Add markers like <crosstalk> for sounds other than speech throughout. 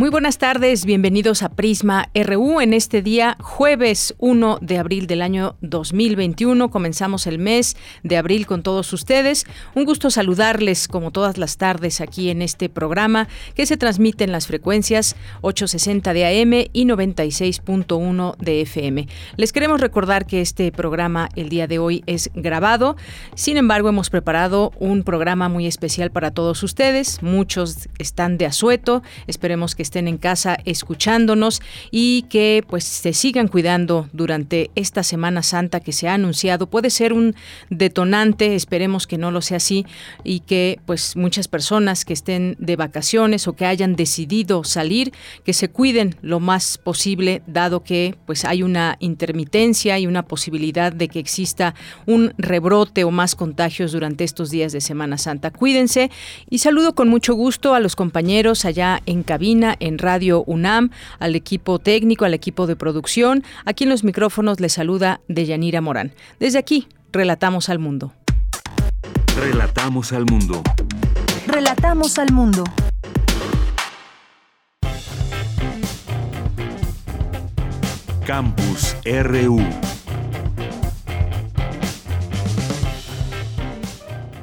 Muy buenas tardes, bienvenidos a Prisma RU en este día jueves 1 de abril del año 2021. Comenzamos el mes de abril con todos ustedes. Un gusto saludarles como todas las tardes aquí en este programa que se transmite en las frecuencias 860 de AM y 96.1 de FM. Les queremos recordar que este programa el día de hoy es grabado. Sin embargo, hemos preparado un programa muy especial para todos ustedes. Muchos están de asueto. Esperemos que estén en casa escuchándonos y que pues se sigan cuidando durante esta Semana Santa que se ha anunciado. Puede ser un detonante, esperemos que no lo sea así y que pues muchas personas que estén de vacaciones o que hayan decidido salir, que se cuiden lo más posible dado que pues hay una intermitencia y una posibilidad de que exista un rebrote o más contagios durante estos días de Semana Santa. Cuídense y saludo con mucho gusto a los compañeros allá en cabina en Radio UNAM, al equipo técnico, al equipo de producción. Aquí en los micrófonos les saluda Deyanira Morán. Desde aquí, relatamos al mundo. Relatamos al mundo. Relatamos al mundo. Campus RU.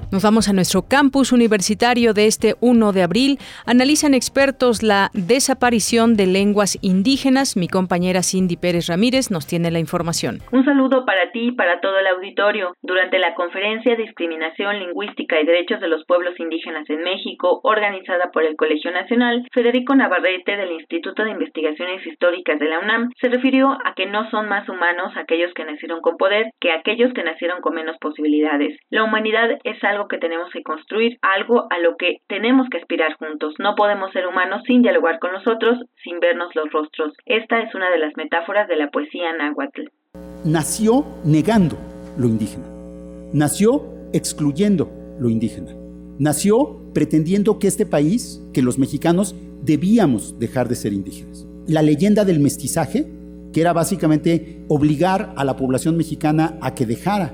Nos vamos a nuestro campus universitario de este 1 de abril. Analizan expertos la desaparición de lenguas indígenas. Mi compañera Cindy Pérez Ramírez nos tiene la información. Un saludo para ti y para todo el auditorio. Durante la conferencia Discriminación Lingüística y Derechos de los Pueblos Indígenas en México, organizada por el Colegio Nacional, Federico Navarrete del Instituto de Investigaciones Históricas de la UNAM se refirió a que no son más humanos aquellos que nacieron con poder que aquellos que nacieron con menos posibilidades. La humanidad es algo que tenemos que construir, algo a lo que tenemos que aspirar juntos. No podemos ser humanos sin dialogar con nosotros, sin vernos los rostros. Esta es una de las metáforas de la poesía náhuatl. Nació negando lo indígena. Nació excluyendo lo indígena. Nació pretendiendo que este país, que los mexicanos, debíamos dejar de ser indígenas. La leyenda del mestizaje, que era básicamente obligar a la población mexicana a que dejara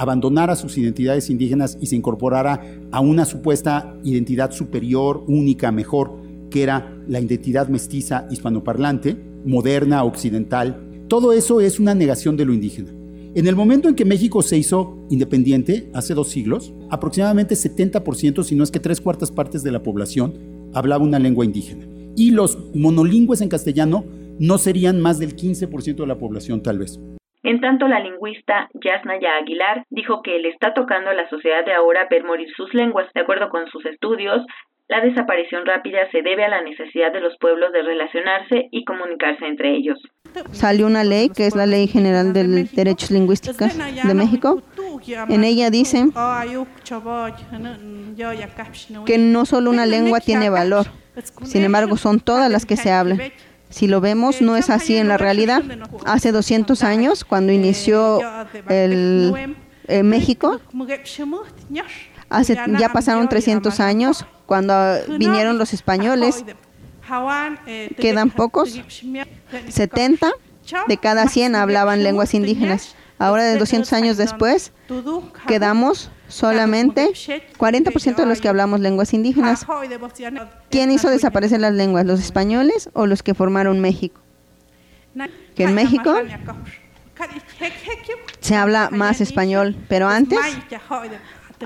abandonara sus identidades indígenas y se incorporara a una supuesta identidad superior, única, mejor, que era la identidad mestiza hispanoparlante, moderna, occidental. Todo eso es una negación de lo indígena. En el momento en que México se hizo independiente, hace dos siglos, aproximadamente 70%, si no es que tres cuartas partes de la población, hablaba una lengua indígena. Y los monolingües en castellano no serían más del 15% de la población tal vez. En tanto, la lingüista Yasnaya Aguilar dijo que le está tocando a la sociedad de ahora ver morir sus lenguas. De acuerdo con sus estudios, la desaparición rápida se debe a la necesidad de los pueblos de relacionarse y comunicarse entre ellos. Salió una ley, que es la Ley General de Derechos Lingüísticos de México. En ella dice que no solo una lengua tiene valor, sin embargo son todas las que se hablan. Si lo vemos, no es así en la realidad. Hace 200 años, cuando inició el, eh, México, hace, ya pasaron 300 años, cuando vinieron los españoles, quedan pocos, 70 de cada 100 hablaban lenguas indígenas. Ahora, de 200 años después, quedamos solamente 40% de los que hablamos lenguas indígenas. ¿Quién hizo desaparecer las lenguas, los españoles o los que formaron México? Que en México se habla más español, pero antes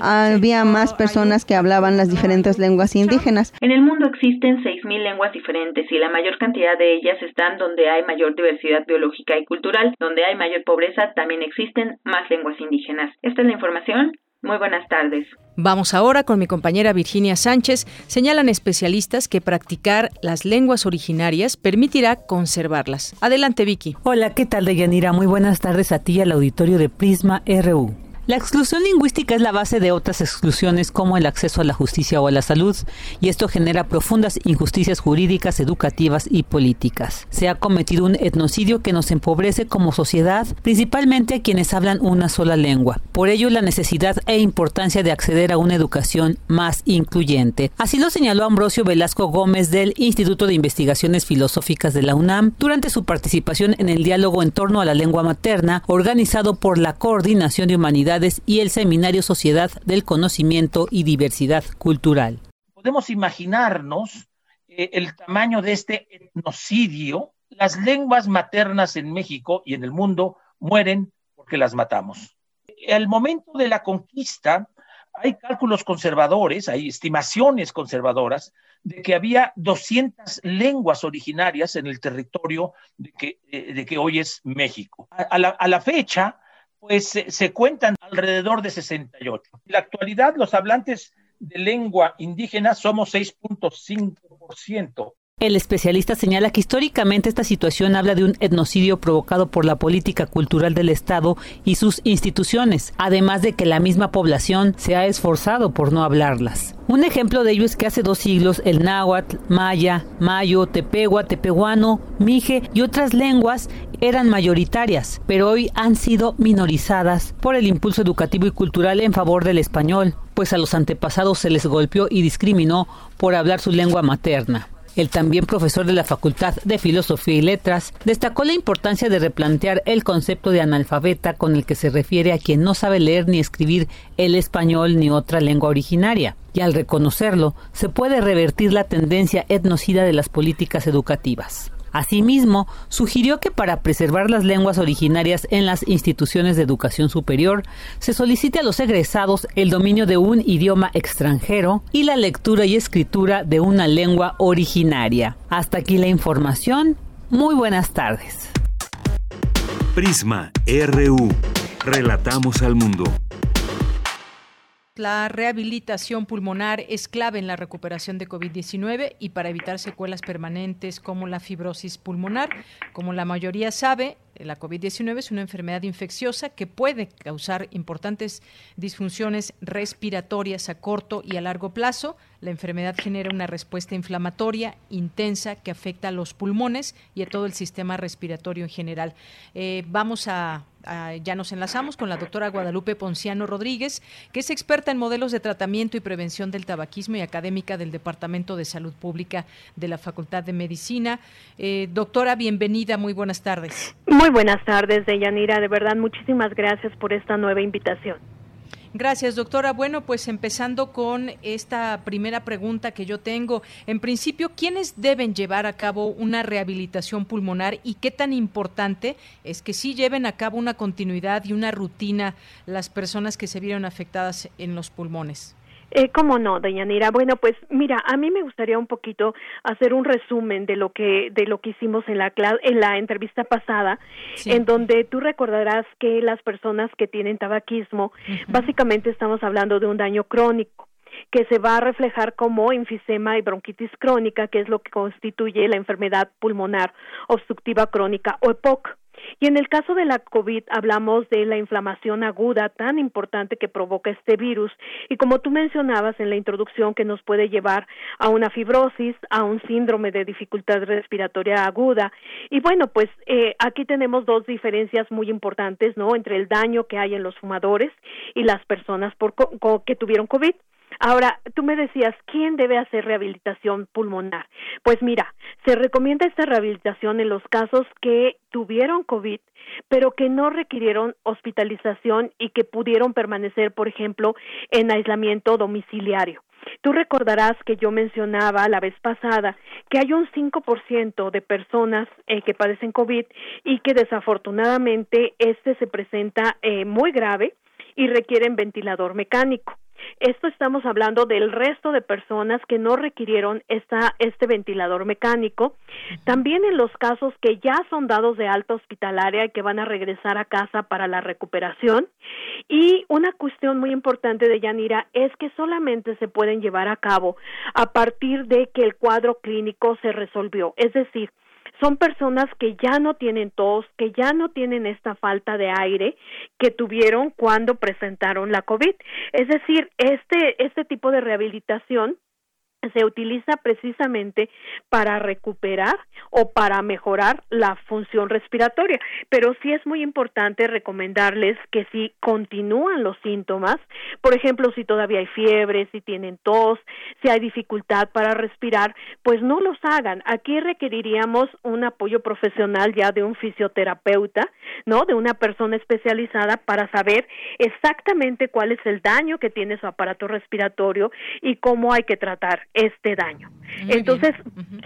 había más personas que hablaban las diferentes lenguas indígenas. En el mundo existen 6.000 lenguas diferentes y la mayor cantidad de ellas están donde hay mayor diversidad biológica y cultural. Donde hay mayor pobreza también existen más lenguas indígenas. Esta es la información. Muy buenas tardes. Vamos ahora con mi compañera Virginia Sánchez. Señalan especialistas que practicar las lenguas originarias permitirá conservarlas. Adelante, Vicky. Hola, ¿qué tal, Deyanira? Muy buenas tardes a ti y al auditorio de Prisma RU. La exclusión lingüística es la base de otras exclusiones como el acceso a la justicia o a la salud, y esto genera profundas injusticias jurídicas, educativas y políticas. Se ha cometido un etnocidio que nos empobrece como sociedad, principalmente a quienes hablan una sola lengua. Por ello, la necesidad e importancia de acceder a una educación más incluyente. Así lo señaló Ambrosio Velasco Gómez del Instituto de Investigaciones Filosóficas de la UNAM durante su participación en el diálogo en torno a la lengua materna organizado por la Coordinación de Humanidades y el Seminario Sociedad del Conocimiento y Diversidad Cultural. Podemos imaginarnos eh, el tamaño de este etnocidio. Las lenguas maternas en México y en el mundo mueren porque las matamos. Al momento de la conquista, hay cálculos conservadores, hay estimaciones conservadoras de que había 200 lenguas originarias en el territorio de que, eh, de que hoy es México. A, la, a la fecha, pues se, cuentan alrededor de 68. En la actualidad, los hablantes de lengua indígena somos 6.5%. El especialista señala que históricamente esta situación habla de un etnocidio provocado por la política cultural del Estado y sus instituciones, además de que la misma población se ha esforzado por no hablarlas. Un ejemplo de ello es que hace dos siglos el náhuatl, maya, mayo, tepegua, tepehuano, mije y otras lenguas eran mayoritarias, pero hoy han sido minorizadas por el impulso educativo y cultural en favor del español, pues a los antepasados se les golpeó y discriminó por hablar su lengua materna. El también profesor de la Facultad de Filosofía y Letras destacó la importancia de replantear el concepto de analfabeta con el que se refiere a quien no sabe leer ni escribir el español ni otra lengua originaria. Y al reconocerlo, se puede revertir la tendencia etnocida de las políticas educativas. Asimismo, sugirió que para preservar las lenguas originarias en las instituciones de educación superior, se solicite a los egresados el dominio de un idioma extranjero y la lectura y escritura de una lengua originaria. Hasta aquí la información. Muy buenas tardes. Prisma RU. Relatamos al mundo. La rehabilitación pulmonar es clave en la recuperación de COVID-19 y para evitar secuelas permanentes como la fibrosis pulmonar. Como la mayoría sabe, la COVID-19 es una enfermedad infecciosa que puede causar importantes disfunciones respiratorias a corto y a largo plazo. La enfermedad genera una respuesta inflamatoria intensa que afecta a los pulmones y a todo el sistema respiratorio en general. Eh, vamos a, ya nos enlazamos con la doctora Guadalupe Ponciano Rodríguez, que es experta en modelos de tratamiento y prevención del tabaquismo y académica del Departamento de Salud Pública de la Facultad de Medicina. Eh, doctora, bienvenida, muy buenas tardes. Muy buenas tardes, Deyanira. De verdad, muchísimas gracias por esta nueva invitación. Gracias, doctora. Bueno, pues empezando con esta primera pregunta que yo tengo. En principio, ¿quiénes deben llevar a cabo una rehabilitación pulmonar y qué tan importante es que sí lleven a cabo una continuidad y una rutina las personas que se vieron afectadas en los pulmones? Eh, ¿Cómo no, Dayanira? Bueno, pues mira, a mí me gustaría un poquito hacer un resumen de lo que de lo que hicimos en la en la entrevista pasada, en donde tú recordarás que las personas que tienen tabaquismo, básicamente estamos hablando de un daño crónico que se va a reflejar como enfisema y bronquitis crónica, que es lo que constituye la enfermedad pulmonar obstructiva crónica o EPOC. Y en el caso de la COVID hablamos de la inflamación aguda tan importante que provoca este virus y como tú mencionabas en la introducción que nos puede llevar a una fibrosis, a un síndrome de dificultad respiratoria aguda. Y bueno, pues eh, aquí tenemos dos diferencias muy importantes, ¿no? Entre el daño que hay en los fumadores y las personas por que tuvieron COVID. Ahora, tú me decías, ¿quién debe hacer rehabilitación pulmonar? Pues mira, se recomienda esta rehabilitación en los casos que tuvieron COVID, pero que no requirieron hospitalización y que pudieron permanecer, por ejemplo, en aislamiento domiciliario. Tú recordarás que yo mencionaba la vez pasada que hay un 5% de personas eh, que padecen COVID y que desafortunadamente este se presenta eh, muy grave y requieren ventilador mecánico. Esto estamos hablando del resto de personas que no requirieron esta, este ventilador mecánico. También en los casos que ya son dados de alta hospitalaria y que van a regresar a casa para la recuperación. Y una cuestión muy importante de Yanira es que solamente se pueden llevar a cabo a partir de que el cuadro clínico se resolvió. Es decir, son personas que ya no tienen tos, que ya no tienen esta falta de aire que tuvieron cuando presentaron la COVID. Es decir, este, este tipo de rehabilitación se utiliza precisamente para recuperar o para mejorar la función respiratoria. Pero sí es muy importante recomendarles que si continúan los síntomas, por ejemplo, si todavía hay fiebre, si tienen tos, si hay dificultad para respirar, pues no los hagan. Aquí requeriríamos un apoyo profesional ya de un fisioterapeuta, ¿no? De una persona especializada para saber exactamente cuál es el daño que tiene su aparato respiratorio y cómo hay que tratar este daño. Entonces,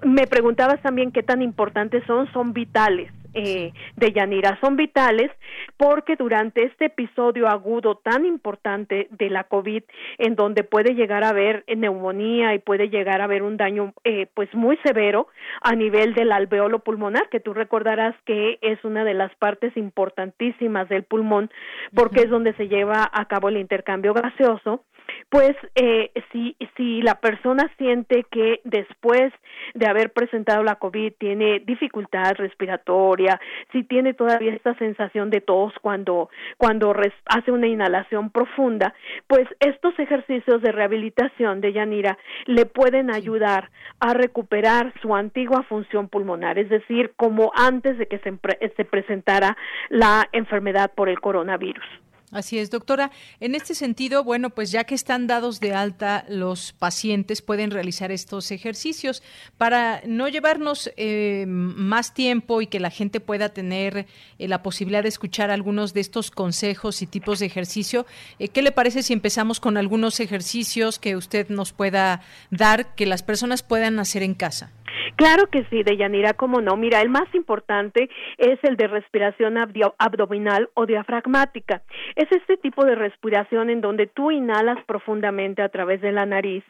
me preguntabas también qué tan importantes son, son vitales. Eh, de Yanira son vitales porque durante este episodio agudo tan importante de la COVID, en donde puede llegar a haber neumonía y puede llegar a haber un daño eh, pues muy severo a nivel del alveolo pulmonar, que tú recordarás que es una de las partes importantísimas del pulmón porque es donde se lleva a cabo el intercambio gaseoso pues eh, si, si la persona siente que después de haber presentado la COVID tiene dificultad respiratoria, si tiene todavía esta sensación de tos cuando, cuando hace una inhalación profunda, pues estos ejercicios de rehabilitación de Yanira le pueden ayudar a recuperar su antigua función pulmonar, es decir, como antes de que se, se presentara la enfermedad por el coronavirus. Así es, doctora. En este sentido, bueno, pues ya que están dados de alta, los pacientes pueden realizar estos ejercicios para no llevarnos eh, más tiempo y que la gente pueda tener eh, la posibilidad de escuchar algunos de estos consejos y tipos de ejercicio. Eh, ¿Qué le parece si empezamos con algunos ejercicios que usted nos pueda dar que las personas puedan hacer en casa? Claro que sí, Deyanira, cómo no. Mira, el más importante es el de respiración abdominal o diafragmática. Es este tipo de respiración en donde tú inhalas profundamente a través de la nariz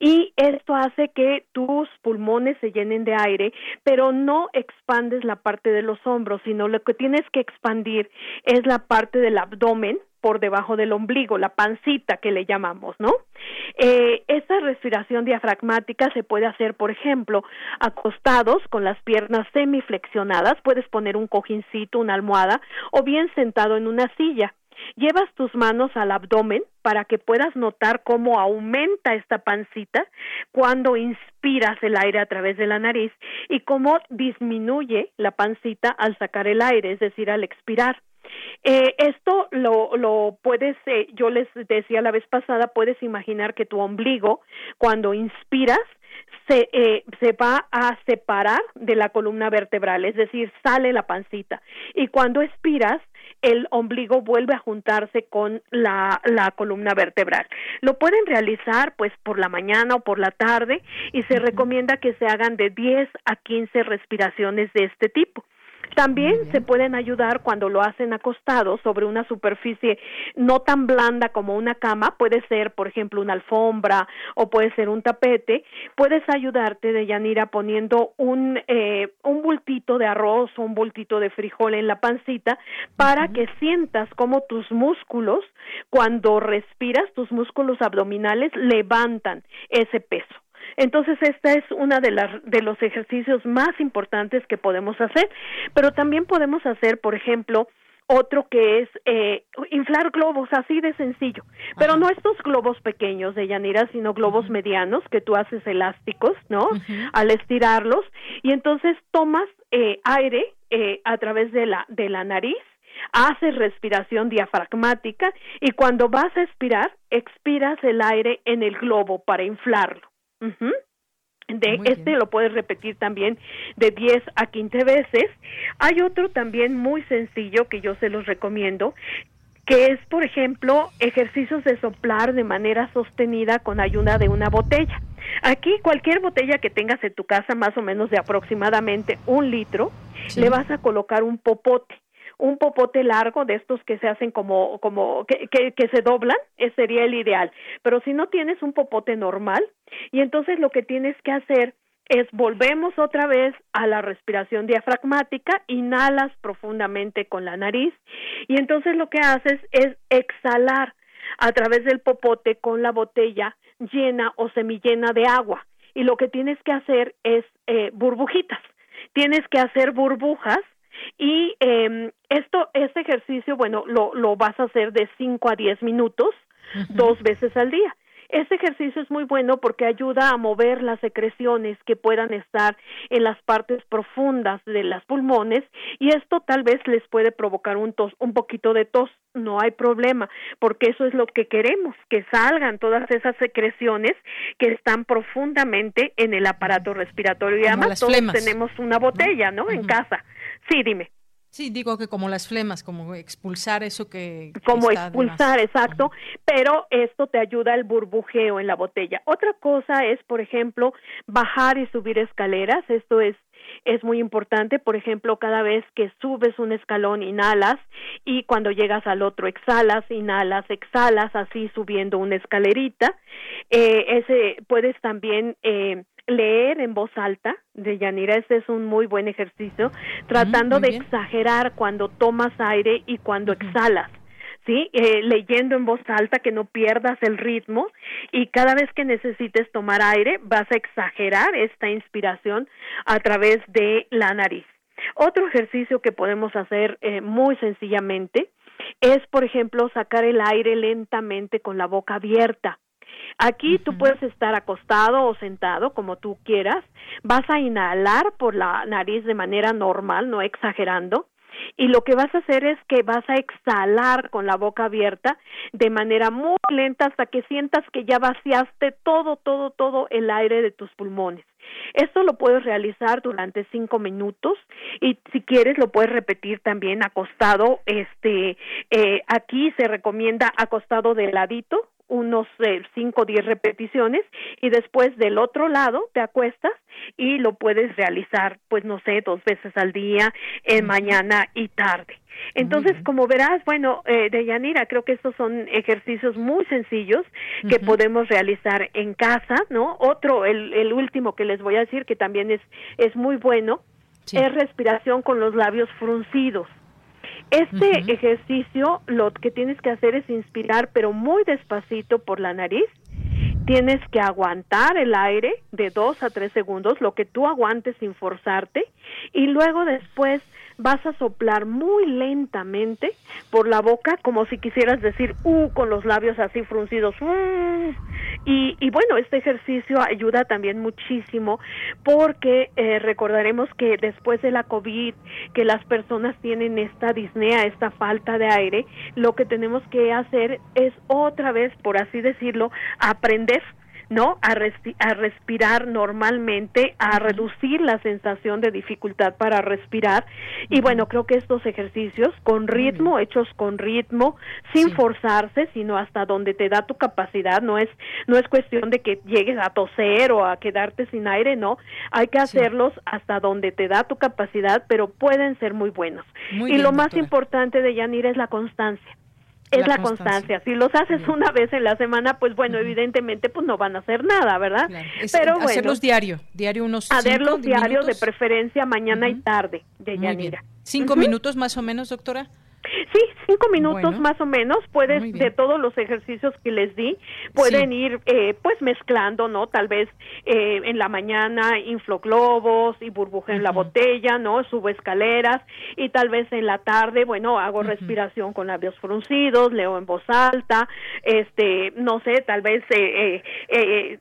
y esto hace que tus pulmones se llenen de aire, pero no expandes la parte de los hombros, sino lo que tienes que expandir es la parte del abdomen por debajo del ombligo, la pancita que le llamamos, ¿no? Eh, esta respiración diafragmática se puede hacer, por ejemplo, acostados con las piernas semiflexionadas, puedes poner un cojincito, una almohada, o bien sentado en una silla. Llevas tus manos al abdomen para que puedas notar cómo aumenta esta pancita cuando inspiras el aire a través de la nariz y cómo disminuye la pancita al sacar el aire, es decir, al expirar. Eh, esto lo, lo puedes, eh, yo les decía la vez pasada, puedes imaginar que tu ombligo, cuando inspiras, se, eh, se va a separar de la columna vertebral, es decir, sale la pancita. Y cuando expiras, el ombligo vuelve a juntarse con la, la columna vertebral. Lo pueden realizar pues por la mañana o por la tarde y se recomienda que se hagan de 10 a 15 respiraciones de este tipo. También se pueden ayudar cuando lo hacen acostado sobre una superficie no tan blanda como una cama, puede ser, por ejemplo, una alfombra o puede ser un tapete. Puedes ayudarte de Yanira poniendo un, eh, un bultito de arroz o un bultito de frijol en la pancita para que sientas como tus músculos, cuando respiras, tus músculos abdominales levantan ese peso. Entonces, esta es una de las de los ejercicios más importantes que podemos hacer, pero también podemos hacer, por ejemplo, otro que es eh, inflar globos, así de sencillo. Pero no estos globos pequeños de Yanira, sino globos medianos que tú haces elásticos, ¿no? Al estirarlos. Y entonces tomas eh, aire eh, a través de la, de la nariz, haces respiración diafragmática y cuando vas a expirar, expiras el aire en el globo para inflarlo. De este lo puedes repetir también de 10 a 15 veces. Hay otro también muy sencillo que yo se los recomiendo, que es, por ejemplo, ejercicios de soplar de manera sostenida con ayuda de una botella. Aquí cualquier botella que tengas en tu casa, más o menos de aproximadamente un litro, le vas a colocar un popote un popote largo de estos que se hacen como, como, que, que, que se doblan, ese sería el ideal. Pero si no tienes un popote normal, y entonces lo que tienes que hacer es volvemos otra vez a la respiración diafragmática, inhalas profundamente con la nariz y entonces lo que haces es exhalar a través del popote con la botella llena o semillena de agua y lo que tienes que hacer es eh, burbujitas, tienes que hacer burbujas y eh, esto, este ejercicio, bueno, lo, lo vas a hacer de 5 a 10 minutos, dos veces al día. Este ejercicio es muy bueno porque ayuda a mover las secreciones que puedan estar en las partes profundas de las pulmones y esto tal vez les puede provocar un tos, un poquito de tos, no hay problema, porque eso es lo que queremos, que salgan todas esas secreciones que están profundamente en el aparato respiratorio y además todos tenemos una botella, ¿no? En casa. Sí, dime. Sí, digo que como las flemas, como expulsar eso que... como expulsar, exacto, pero esto te ayuda al burbujeo en la botella. Otra cosa es, por ejemplo, bajar y subir escaleras, esto es es muy importante, por ejemplo, cada vez que subes un escalón inhalas y cuando llegas al otro exhalas, inhalas, exhalas, así subiendo una escalerita. Eh, ese puedes también eh, leer en voz alta de Yanira, este es un muy buen ejercicio, tratando de exagerar cuando tomas aire y cuando exhalas. ¿sí? Eh, leyendo en voz alta que no pierdas el ritmo y cada vez que necesites tomar aire vas a exagerar esta inspiración a través de la nariz. Otro ejercicio que podemos hacer eh, muy sencillamente es, por ejemplo, sacar el aire lentamente con la boca abierta. Aquí tú puedes estar acostado o sentado, como tú quieras. Vas a inhalar por la nariz de manera normal, no exagerando. Y lo que vas a hacer es que vas a exhalar con la boca abierta de manera muy lenta hasta que sientas que ya vaciaste todo, todo, todo el aire de tus pulmones. Esto lo puedes realizar durante cinco minutos y si quieres lo puedes repetir también acostado. Este, eh, aquí se recomienda acostado de ladito unos eh, cinco o diez repeticiones y después del otro lado te acuestas y lo puedes realizar pues no sé dos veces al día en mañana y tarde. Entonces como verás bueno eh, Deyanira creo que estos son ejercicios muy sencillos que podemos realizar en casa no otro el, el último que les voy a decir que también es es muy bueno es respiración con los labios fruncidos este ejercicio lo que tienes que hacer es inspirar, pero muy despacito por la nariz. Tienes que aguantar el aire de dos a tres segundos, lo que tú aguantes sin forzarte, y luego después vas a soplar muy lentamente por la boca, como si quisieras decir uh con los labios así fruncidos. Uh. Y, y, bueno, este ejercicio ayuda también muchísimo porque eh, recordaremos que después de la COVID, que las personas tienen esta disnea, esta falta de aire, lo que tenemos que hacer es otra vez, por así decirlo, aprender ¿no? A, a respirar normalmente, a reducir la sensación de dificultad para respirar. Y bueno, creo que estos ejercicios con ritmo, hechos con ritmo, sin forzarse, sino hasta donde te da tu capacidad, no es, no es cuestión de que llegues a toser o a quedarte sin aire, no, hay que hacerlos hasta donde te da tu capacidad, pero pueden ser muy buenos. y lo más importante de Yanir es la constancia es la, constancia. Si los haces una vez en la semana, pues bueno, evidentemente pues no van a hacer nada, ¿verdad? Pero bueno, hacerlos diario, diario unos hacerlos diario de preferencia mañana y tarde, de Yanira. ¿Cinco minutos más o menos, doctora? Sí, cinco minutos más o menos. Puedes, de todos los ejercicios que les di, pueden ir eh, pues mezclando, ¿no? Tal vez eh, en la mañana inflo globos y burbuja en la botella, ¿no? Subo escaleras y tal vez en la tarde, bueno, hago respiración con labios fruncidos, leo en voz alta, este, no sé, tal vez eh,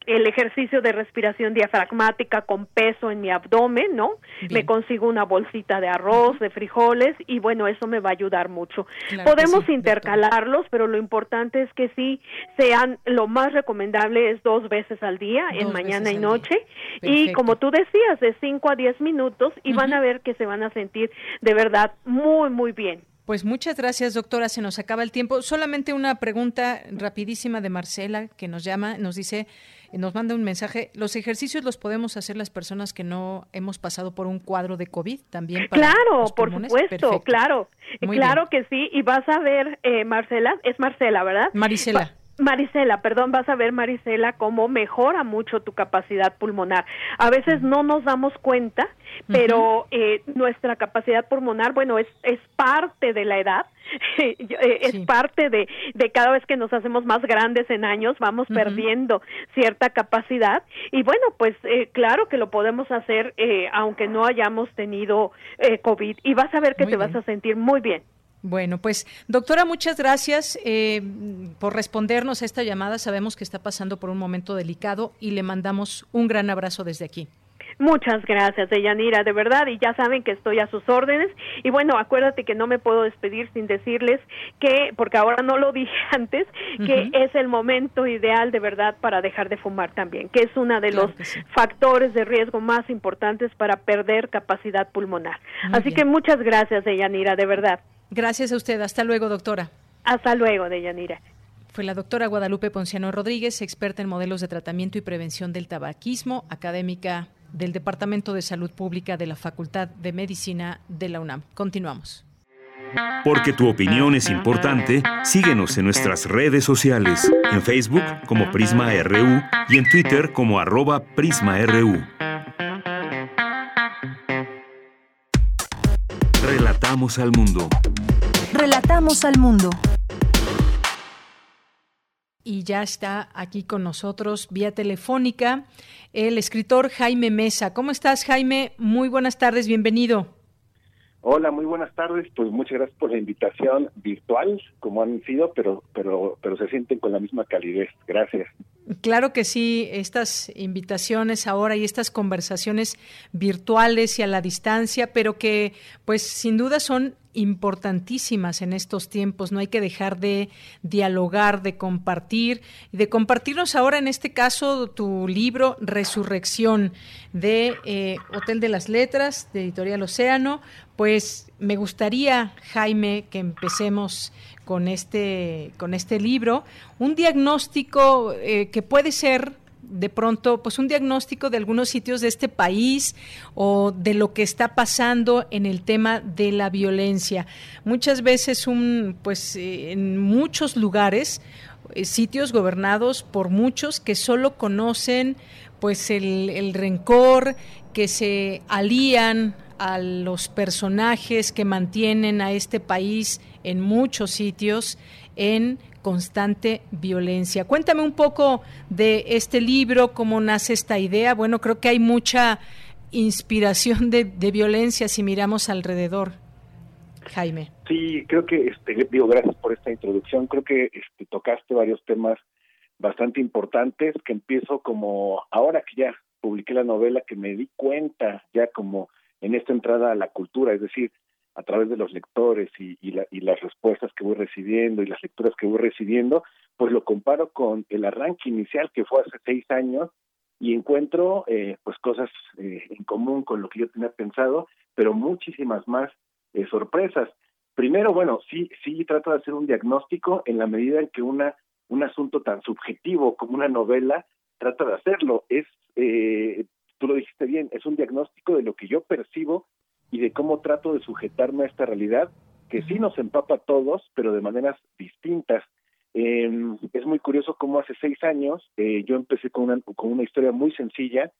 el ejercicio de respiración diafragmática con peso en mi abdomen, ¿no? Me consigo una bolsita de arroz, de frijoles y bueno, eso me va a ayudar mucho. Podemos intercalarlos, pero lo importante es que sí sean, lo más recomendable es dos veces al día, en mañana y noche, y como tú decías, de 5 a 10 minutos, y van a ver que se van a sentir de verdad muy, muy bien. Pues muchas gracias, doctora. Se nos acaba el tiempo. Solamente una pregunta rapidísima de Marcela, que nos llama, nos dice, nos manda un mensaje. ¿Los ejercicios los podemos hacer las personas que no hemos pasado por un cuadro de COVID también? claro, por supuesto, claro. claro que sí. Y vas a ver, eh, Marcela, es Marcela, ¿verdad? Marisela. Marisela, perdón, vas a ver, Marisela, cómo mejora mucho tu capacidad pulmonar. A veces no nos damos cuenta, pero eh, nuestra capacidad pulmonar, bueno, es, es parte de la edad, <laughs> eh, es parte de, de cada vez que nos hacemos más grandes en años, vamos perdiendo cierta capacidad. Y bueno, pues eh, claro que lo podemos hacer aunque no hayamos tenido COVID. Y vas a ver que te vas a sentir muy bien. Bueno, pues doctora, muchas gracias eh, por respondernos a esta llamada. Sabemos que está pasando por un momento delicado y le mandamos un gran abrazo desde aquí. Muchas gracias, Deyanira, de verdad, y ya saben que estoy a sus órdenes. Y bueno, acuérdate que no me puedo despedir sin decirles que, porque ahora no lo <laughs> dije antes, que es el momento ideal de verdad para dejar de fumar también, que es uno de los factores de riesgo más importantes para perder capacidad pulmonar. Así que muchas gracias, Deyanira, de verdad. Gracias a usted. Hasta luego, doctora. Hasta luego, Deyanira. Fue la doctora Guadalupe Ponciano Rodríguez, experta en modelos de tratamiento y prevención del tabaquismo, académica del Departamento de Salud Pública de la Facultad de Medicina de la UNAM. Continuamos. Porque tu opinión es importante, síguenos en nuestras redes sociales, en Facebook como Prisma RU y en Twitter como arroba PrismaRU. Relatamos al mundo. Relatamos al mundo. Y ya está aquí con nosotros vía telefónica el escritor Jaime Mesa. ¿Cómo estás, Jaime? Muy buenas tardes, bienvenido. Hola, muy buenas tardes. Pues muchas gracias por la invitación virtual, como han sido, pero pero pero se sienten con la misma calidez. Gracias. Claro que sí, estas invitaciones ahora y estas conversaciones virtuales y a la distancia, pero que pues sin duda son importantísimas en estos tiempos. No hay que dejar de dialogar, de compartir y de compartirnos ahora, en este caso, tu libro Resurrección de eh, Hotel de las Letras, de Editorial Océano. Pues me gustaría, Jaime, que empecemos con este, con este libro. Un diagnóstico eh, que puede ser de pronto pues un diagnóstico de algunos sitios de este país o de lo que está pasando en el tema de la violencia. Muchas veces un pues eh, en muchos lugares eh, sitios gobernados por muchos que solo conocen pues el, el rencor, que se alían a los personajes que mantienen a este país en muchos sitios en constante violencia. Cuéntame un poco de este libro, cómo nace esta idea. Bueno, creo que hay mucha inspiración de, violencia si miramos alrededor. Jaime. Sí, creo que, este, digo, gracias por esta introducción. Creo que este, tocaste varios temas bastante importantes que empiezo como, ahora que ya publiqué la novela, que me di cuenta ya como en esta entrada a la cultura, es decir, a través de los lectores y, y, las respuestas que voy recibiendo y las lecturas que voy recibiendo, pues lo comparo con el arranque inicial que fue hace seis años y encuentro eh, pues cosas eh, en común con lo que yo tenía pensado, pero muchísimas más eh, sorpresas. Primero, bueno, sí, sí trato de hacer un diagnóstico en la medida en que una un asunto tan subjetivo como una novela trata de hacerlo. Es, tú lo dijiste bien, es un diagnóstico de lo que yo percibo y de cómo trato de sujetarme a esta realidad que sí nos empapa a todos, pero de maneras distintas. Eh, es muy curioso cómo hace seis años eh, yo empecé con una, con una historia muy sencilla,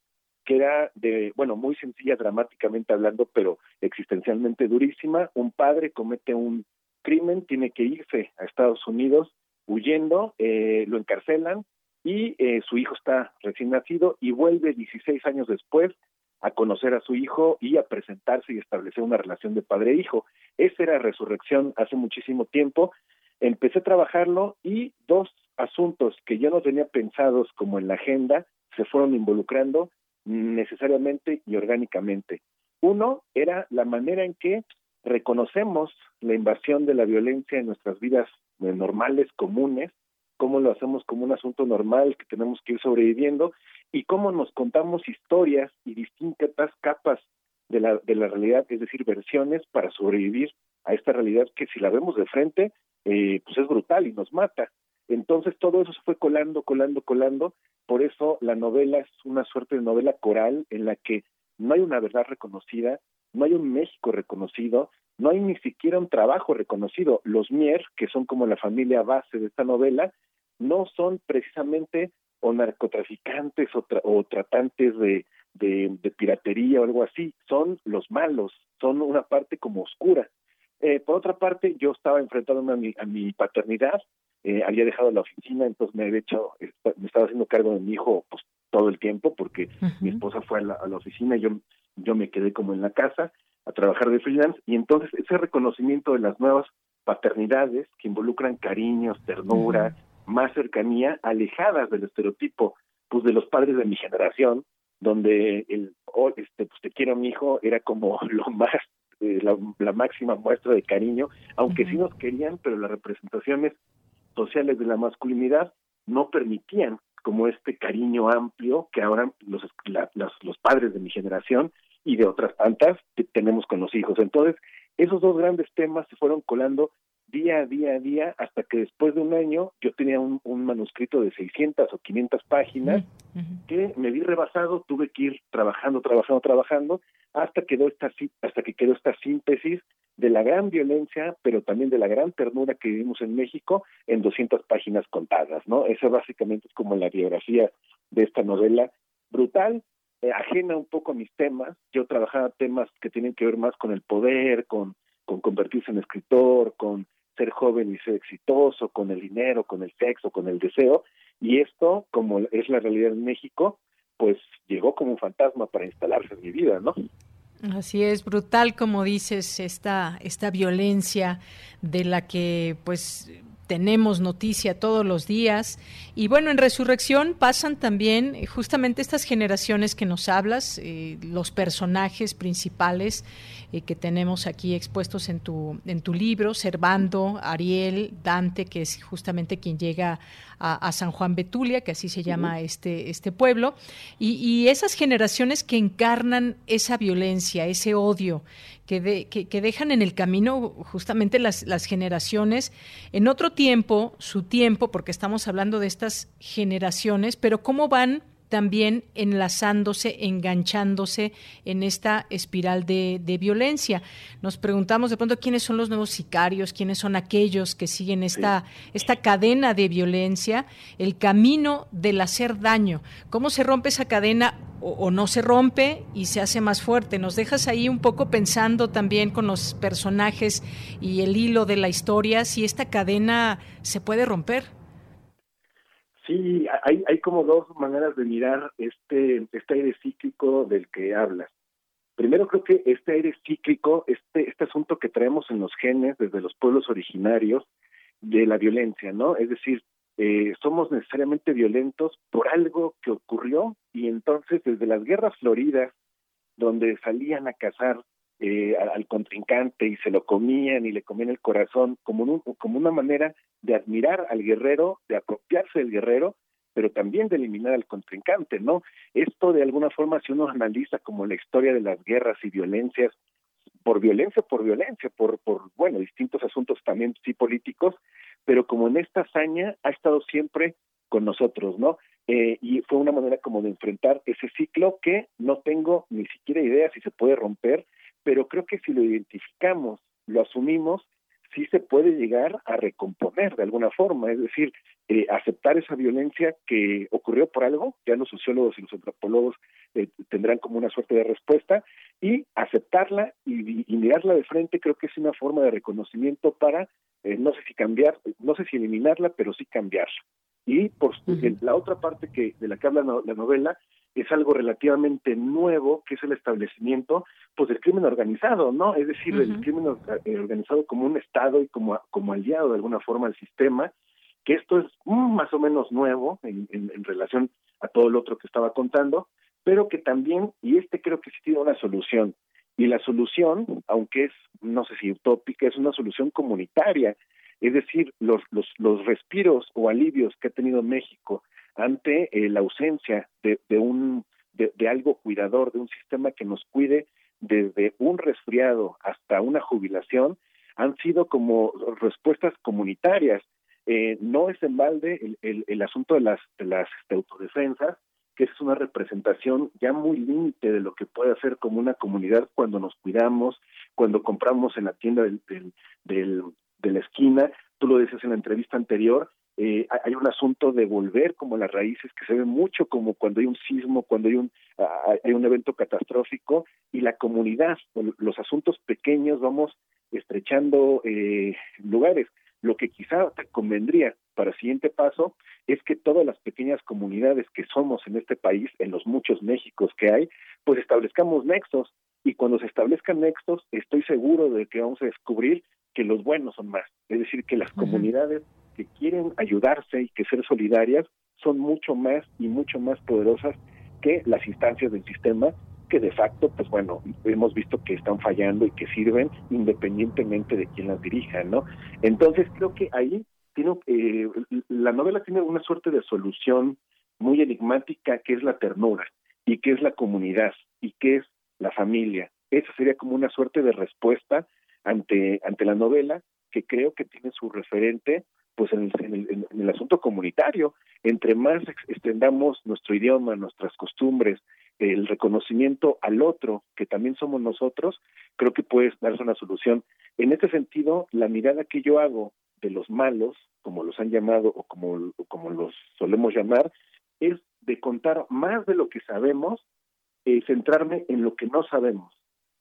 que era de, bueno, muy sencilla dramáticamente hablando, pero existencialmente durísima. Un padre comete un crimen, tiene que irse a Estados Unidos huyendo, eh, lo encarcelan y eh, su hijo está recién nacido y vuelve 16 años después a conocer a su hijo y a presentarse y establecer una relación de padre-hijo. E Esa era resurrección hace muchísimo tiempo. Empecé a trabajarlo y dos asuntos que yo no tenía pensados como en la agenda se fueron involucrando necesariamente y orgánicamente. Uno era la manera en que reconocemos la invasión de la violencia en nuestras vidas normales, comunes, cómo lo hacemos como un asunto normal que tenemos que ir sobreviviendo y cómo nos contamos historias y distintas capas de la, de la realidad, es decir, versiones para sobrevivir a esta realidad que si la vemos de frente, eh, pues es brutal y nos mata. Entonces todo eso se fue colando, colando, colando. Por eso la novela es una suerte de novela coral en la que no hay una verdad reconocida, no hay un México reconocido, no hay ni siquiera un trabajo reconocido. Los Mier, que son como la familia base de esta novela, no son precisamente o narcotraficantes o, tratantes de, de, piratería o algo así, son los malos, son una parte como oscura. Eh, por otra parte, yo estaba enfrentándome a mi, a mi paternidad, eh, había dejado la oficina, entonces me había hecho, me estaba haciendo cargo de mi hijo pues todo el tiempo porque mi esposa fue a la, a la oficina y yo, yo me quedé como en la casa a trabajar de freelance y entonces ese reconocimiento de las nuevas paternidades que involucran cariños, ternura, más cercanía, alejadas del estereotipo pues de los padres de mi generación, donde el oh, este pues te quiero mi hijo era como <laughs> lo más eh, la, máxima muestra de cariño, aunque sí nos querían, pero las representaciones sociales de la masculinidad no permitían como este cariño amplio que ahora los, los padres de mi generación y de otras tantas que tenemos con los hijos. Entonces, esos dos grandes temas se fueron colando día a día a día hasta que después de un año yo tenía un, manuscrito de 600 o 500 páginas que me vi rebasado, tuve que ir trabajando, trabajando, trabajando hasta quedó esta hasta que quedó esta síntesis de la gran violencia, pero también de la gran ternura que vivimos en México en 200 páginas contadas, ¿no? Esa básicamente es como la biografía de esta novela brutal, eh, ajena un poco a mis temas. Yo trabajaba temas que tienen que ver más con el poder, con, con convertirse en escritor, con ser joven y ser exitoso, con el dinero, con el sexo, con el deseo. Y esto, como es la realidad en México, pues llegó como un fantasma para instalarse en mi vida, ¿no? Así es, brutal como dices, esta, esta violencia de la que pues tenemos noticia todos los días. Y bueno, en Resurrección pasan también eh, justamente estas generaciones que nos hablas, eh, los personajes principales eh, que tenemos aquí expuestos en tu, en tu libro, Servando, Ariel, Dante, que es justamente quien llega a, San Juan Betulia, que así se llama este, este pueblo, y, esas generaciones que encarnan esa violencia, ese odio, que, que, dejan en el camino justamente las, las generaciones. En otro tiempo, su tiempo, porque estamos hablando de estas generaciones, pero cómo van también enlazándose, enganchándose en esta espiral de, violencia. Nos preguntamos de pronto quiénes son los nuevos sicarios, quiénes son aquellos que siguen esta, esta cadena de violencia, el camino del hacer daño. ¿Cómo se rompe esa cadena o, o no se rompe y se hace más fuerte? Nos dejas ahí un poco pensando también con los personajes y el hilo de la historia, si esta cadena se puede romper. Sí, hay, hay como dos maneras de mirar este, este aire cíclico del que hablas. Primero creo que este aire cíclico, este, este asunto que traemos en los genes desde los pueblos originarios de la violencia, ¿no? Es decir, eh, somos necesariamente violentos por algo que ocurrió y entonces desde las guerras floridas, donde salían a cazar eh, al contrincante y se lo comían y le comían el corazón como, una manera de admirar al guerrero, de apropiarse del guerrero, pero también de eliminar al contrincante, ¿no? Esto de alguna forma, si uno analiza como la historia de las guerras y violencias, por violencia, por violencia, por, por bueno, distintos asuntos también sí políticos, pero como en esta hazaña ha estado siempre con nosotros, ¿no? Eh, y fue una manera como de enfrentar ese ciclo que no tengo ni siquiera idea si se puede romper, pero creo que si lo identificamos, lo asumimos, sí se puede llegar a recomponer de alguna forma, es decir, eh, aceptar esa violencia que ocurrió por algo, ya los sociólogos y los antropólogos eh, tendrán como una suerte de respuesta, y aceptarla y, mirarla de frente creo que es una forma de reconocimiento para, eh, no sé si cambiar, no sé si eliminarla, pero sí cambiarla. Y por la otra parte que de la que habla la novela es algo relativamente nuevo, que es el establecimiento pues del crimen organizado, ¿no? Es decir, el crimen eh, organizado como un Estado y como, como aliado de alguna forma al sistema, que esto es mm, más o menos nuevo en, en, relación a todo lo otro que estaba contando, pero que también, y este creo que sí tiene una solución, y la solución, aunque es, no sé si utópica, es una solución comunitaria, es decir, los, los, los respiros o alivios que ha tenido México ante eh, la ausencia de, de un de, de, algo cuidador, de un sistema que nos cuide desde un resfriado hasta una jubilación, han sido como respuestas comunitarias. Eh, no es en balde el, el, asunto de las, de las este, autodefensas, que es una representación ya muy límite de lo que puede hacer como una comunidad cuando nos cuidamos, cuando compramos en la tienda del, del, de la esquina. Tú lo decías en la entrevista anterior, eh, hay un asunto de volver como las raíces que se ve mucho como cuando hay un sismo, cuando hay un, hay un evento catastrófico y la comunidad, los asuntos pequeños vamos estrechando eh, lugares. Lo que quizá te convendría para el siguiente paso es que todas las pequeñas comunidades que somos en este país, en los muchos Méxicos que hay, pues establezcamos nexos. Y cuando se establezcan nexos, estoy seguro de que vamos a descubrir que los buenos son más, es decir, que las comunidades que quieren ayudarse y que ser solidarias son mucho más y mucho más poderosas que las instancias del sistema que de facto, pues bueno, hemos visto que están fallando y que sirven independientemente de quién las dirija, ¿no? Entonces creo que ahí tiene, eh, la novela tiene una suerte de solución muy enigmática que es la ternura y que es la comunidad y que es la familia. Esa sería como una suerte de respuesta ante, ante la novela que creo que tiene su referente pues en el, asunto comunitario, entre más extendamos nuestro idioma, nuestras costumbres, el reconocimiento al otro, que también somos nosotros, creo que puede darse una solución. En este sentido, la mirada que yo hago de los malos, como los han llamado o como, como los solemos llamar, es de contar más de lo que sabemos y centrarme en lo que no sabemos,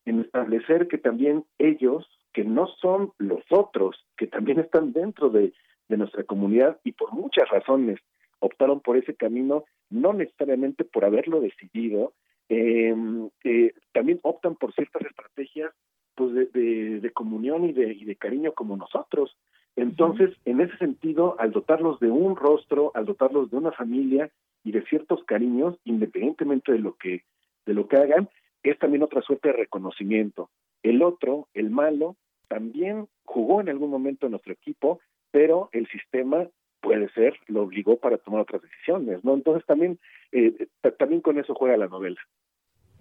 en establecer que también ellos, que no son los otros, que también están dentro de de nuestra comunidad y por muchas razones optaron por ese camino, no necesariamente por haberlo decidido, em, eh, también optan por ciertas estrategias pues de, de, comunión y de, y de cariño como nosotros. Entonces, en ese sentido, al dotarlos de un rostro, al dotarlos de una familia y de ciertos cariños, independientemente de lo que de lo que hagan, es también otra suerte de reconocimiento. El otro, el malo, también jugó en algún momento en nuestro equipo, pero el sistema puede ser, lo obligó para tomar otras decisiones, ¿no? Entonces también, eh, también con eso juega la novela.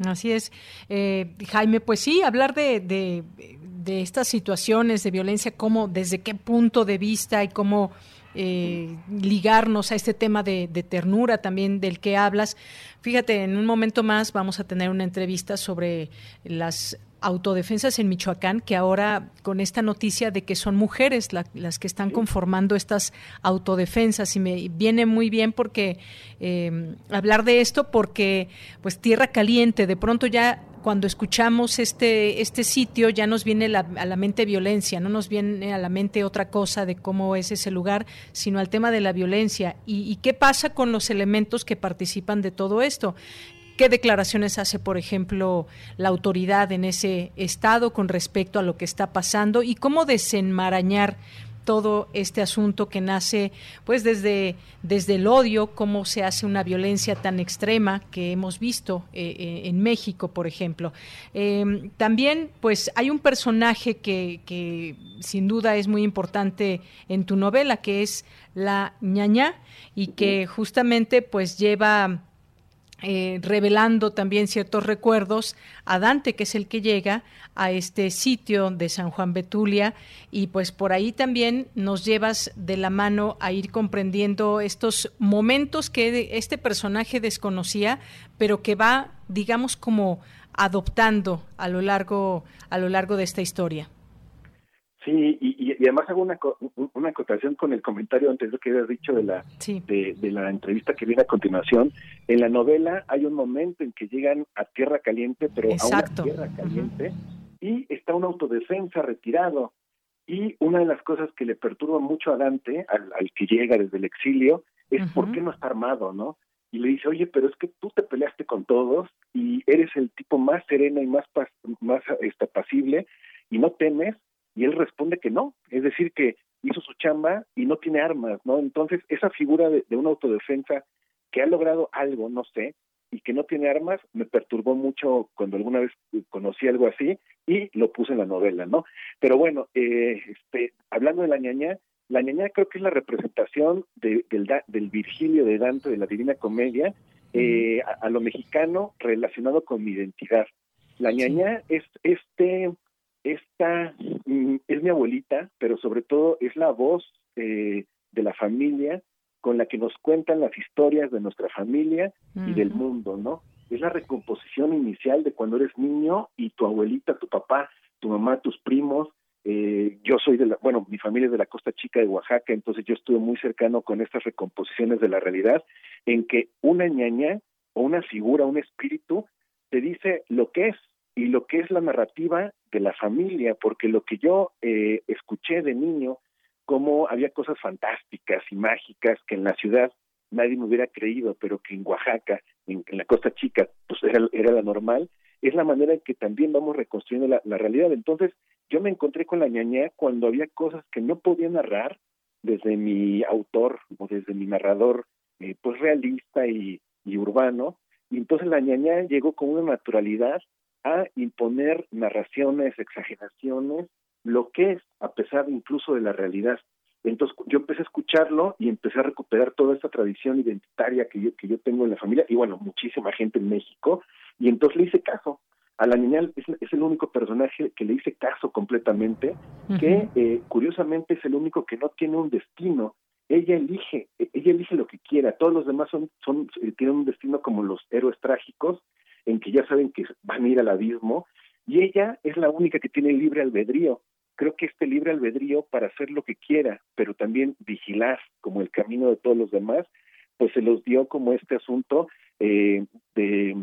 Así es. Eh, Jaime, pues sí, hablar de, de, estas situaciones de violencia, cómo, desde qué punto de vista y cómo eh, ligarnos a este tema de, ternura también del que hablas. Fíjate, en un momento más vamos a tener una entrevista sobre las autodefensas en Michoacán, que ahora con esta noticia de que son mujeres las que están conformando estas autodefensas y me viene muy bien porque eh, hablar de esto porque pues tierra caliente, de pronto ya cuando escuchamos este, este sitio ya nos viene a la mente violencia, no nos viene a la mente otra cosa de cómo es ese lugar, sino al tema de la violencia. ¿Y, y qué pasa con los elementos que participan de todo esto? ¿Qué declaraciones hace, por ejemplo, la autoridad en ese estado con respecto a lo que está pasando y cómo desenmarañar todo este asunto que nace pues desde, desde el odio, cómo se hace una violencia tan extrema que hemos visto eh, eh, en México, por ejemplo. Em, también pues hay un personaje que, que, sin duda es muy importante en tu novela, que es la ñaña y que justamente pues lleva eh, revelando también ciertos recuerdos a Dante, que es el que llega a este sitio de San Juan Betulia, y pues por ahí también nos llevas de la mano a ir comprendiendo estos momentos que este personaje desconocía, pero que va, digamos, como adoptando a lo largo, a lo largo de esta historia. Sí, y, además hago una, una acotación con el comentario anterior que habías dicho de la, de, la entrevista que viene a continuación. En la novela hay un momento en que llegan a Tierra Caliente, pero a una Tierra Caliente, y está una autodefensa retirado. Y una de las cosas que le perturba mucho a Dante, al, que llega desde el exilio, es por qué no está armado, ¿no? Y le dice, oye, pero es que tú te peleaste con todos y eres el tipo más sereno y más, más este, pasible y no temes y él responde que no, es decir, que hizo su chamba y no tiene armas, ¿no? Entonces, esa figura de, una autodefensa que ha logrado algo, no sé, y que no tiene armas, me perturbó mucho cuando alguna vez conocí algo así y lo puse en la novela, ¿no? Pero bueno, eh, este, hablando de la ñaña, la ñaña creo que es la representación del, del Virgilio de Dante, de la Divina Comedia, eh, a, a, lo mexicano relacionado con mi identidad. La ñaña es este esta mm, es mi abuelita, pero sobre todo es la voz eh, de la familia con la que nos cuentan las historias de nuestra familia y del mundo, ¿no? Es la recomposición inicial de cuando eres niño y tu abuelita, tu papá, tu mamá, tus primos. Eh, yo soy de la, bueno, mi familia es de la Costa Chica de Oaxaca, entonces yo estuve muy cercano con estas recomposiciones de la realidad, en que una ñaña o una figura, un espíritu, te dice lo que es y lo que es la narrativa de la familia, porque lo que yo eh, escuché de niño cómo había cosas fantásticas y mágicas que en la ciudad nadie me hubiera creído, pero que en Oaxaca, en, la Costa Chica, pues era, era la normal, es la manera en que también vamos reconstruyendo la, realidad. Entonces, yo me encontré con la ñaña cuando había cosas que no podía narrar desde mi autor o desde mi narrador, eh, pues realista y, y urbano, y entonces la ñaña llegó con una naturalidad a imponer narraciones, exageraciones, lo que es, a pesar incluso de la realidad. Entonces yo empecé a escucharlo y empecé a recuperar toda esta tradición identitaria que yo, que yo tengo en la familia y bueno, muchísima gente en México y entonces le hice caso. A la niña es, el único personaje que le hice caso completamente, que eh, curiosamente es el único que no tiene un destino. Ella elige, e, ella elige lo que quiera. Todos los demás son, son eh, tienen un destino como los héroes trágicos, en que ya saben que van a ir al abismo, y ella es la única que tiene libre albedrío creo que este libre albedrío para hacer lo que quiera, pero también vigilar como el camino de todos los demás, pues se los dio como este asunto eh, de,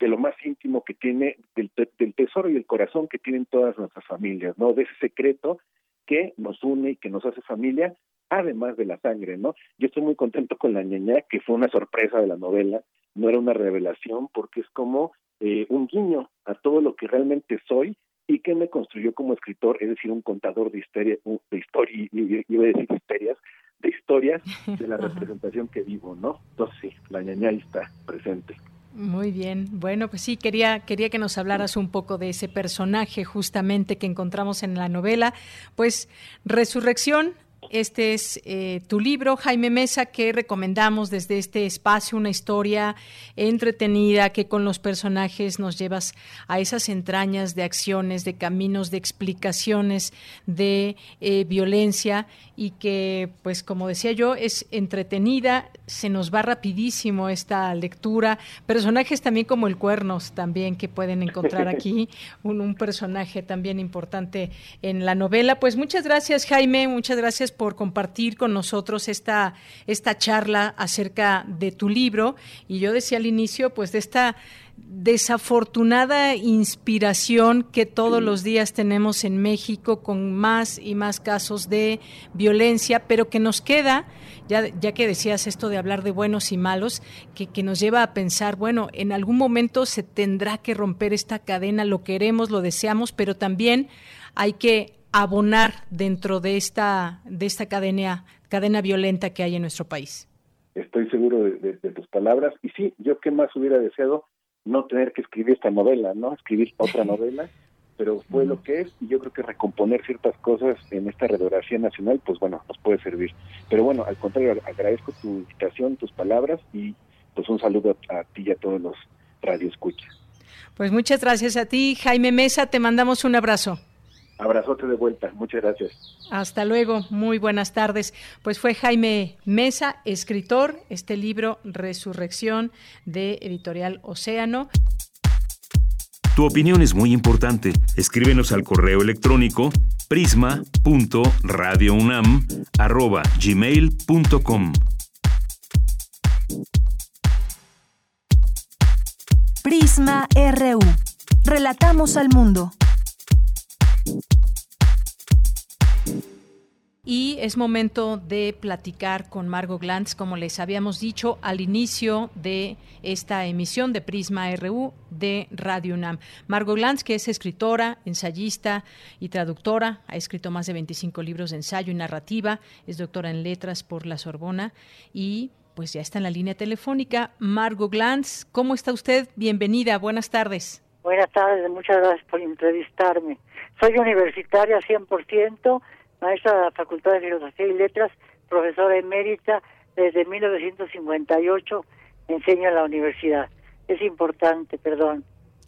lo más íntimo que tiene, del, del, tesoro y el corazón que tienen todas nuestras familias, ¿no? De ese secreto que nos une y que nos hace familia, además de la sangre, ¿no? Yo estoy muy contento con la ñaña, que fue una sorpresa de la novela, no era una revelación, porque es como eh, un guiño a todo lo que realmente soy y que me construyó como escritor, es decir, un contador de historia, de historia, iba a decir historias, de historias de la <laughs> representación que vivo, ¿no? Entonces sí, la ñaña está presente. Muy bien. Bueno, pues sí, quería, quería que nos hablaras un poco de ese personaje justamente que encontramos en la novela. Pues Resurrección, este es eh, tu libro, Jaime Mesa, que recomendamos desde este espacio, una historia entretenida que con los personajes nos llevas a esas entrañas de acciones, de caminos, de explicaciones, de eh, violencia y que, pues como decía yo, es entretenida, se nos va rapidísimo esta lectura. Personajes también como el Cuernos, también que pueden encontrar <laughs> aquí, un, un personaje también importante en la novela. Pues muchas gracias, Jaime, muchas gracias por compartir con nosotros esta, esta charla acerca de tu libro. Y yo decía al inicio, pues de esta desafortunada inspiración que todos los días tenemos en México con más y más casos de violencia, pero que nos queda, ya, ya que decías esto de hablar de buenos y malos, que, que nos lleva a pensar, bueno, en algún momento se tendrá que romper esta cadena, lo queremos, lo deseamos, pero también hay que abonar dentro de esta, de esta cadena, cadena violenta que hay en nuestro país. Estoy seguro de, tus palabras. Y sí, yo qué más hubiera deseado no tener que escribir esta novela, ¿no? Escribir otra <laughs> novela, pero fue lo que es y yo creo que recomponer ciertas cosas en esta radiografía nacional, pues bueno, nos puede servir. Pero bueno, al contrario, agradezco tu invitación, tus palabras y pues un saludo a, a ti y a todos los radioescuchas. Pues muchas gracias a ti, Jaime Mesa, te mandamos un abrazo. Abrazote de vuelta. Muchas gracias. Hasta luego. Muy buenas tardes. Pues fue Jaime Mesa, escritor, este libro Resurrección de Editorial Océano. Tu opinión es muy importante. Escríbenos al correo electrónico prisma.radiounam@gmail.com. Prisma RU. Relatamos al mundo. Y es momento de platicar con Margot Glantz, como les habíamos dicho al inicio de esta emisión de Prisma RU de Radio UNAM. Margot Glantz, que es escritora, ensayista y traductora, ha escrito más de 25 libros de ensayo y narrativa, es doctora en letras por la Sorbona y pues ya está en la línea telefónica. Margot Glantz, ¿cómo está usted? Bienvenida, buenas tardes. Buenas tardes, muchas gracias por entrevistarme. Soy universitaria 100%, maestra de la Facultad de Filosofía y Letras, profesora emérita desde 1958, enseño en la universidad. Es importante, perdón.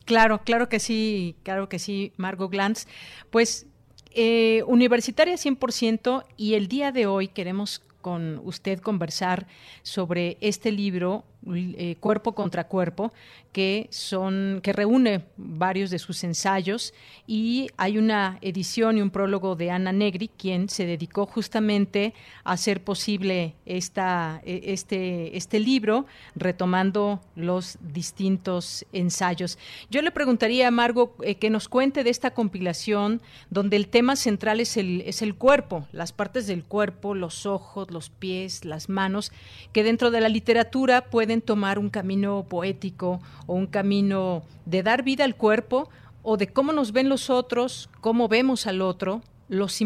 Claro, claro que sí, claro que sí, Margot Glantz. Pues eh, universitaria 100% y el día de hoy queremos con usted conversar sobre este libro eh, cuerpo contra Cuerpo, que son que reúne varios de sus ensayos y hay una edición y un prólogo de Ana Negri quien se dedicó justamente a hacer posible esta e, este este libro retomando los distintos ensayos. Yo le preguntaría a Margo eh, que nos cuente de esta compilación donde el tema central es el es el cuerpo, las partes del cuerpo, los ojos, los pies, las manos, que dentro de la literatura pueden tomar un camino poético o un camino de dar vida al cuerpo o de cómo nos ven los otros, cómo vemos al otro, los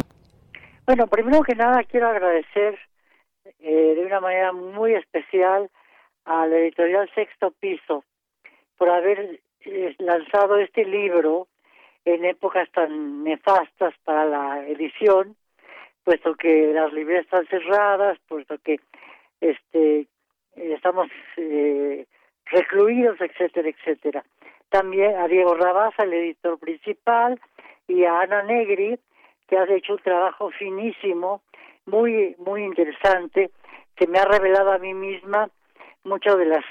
Bueno, primero que nada quiero agradecer eh, de una manera muy especial a la editorial Sexto Piso por haber eh, lanzado este libro en épocas tan nefastas para la edición, puesto que las librerías están cerradas, puesto que este estamos eh, recluidos, etcétera, etcétera. También a Diego Rabasa, el editor principal, y a Ana Negri, que ha hecho un trabajo finísimo, muy, muy interesante, que me ha revelado a mí misma muchas de las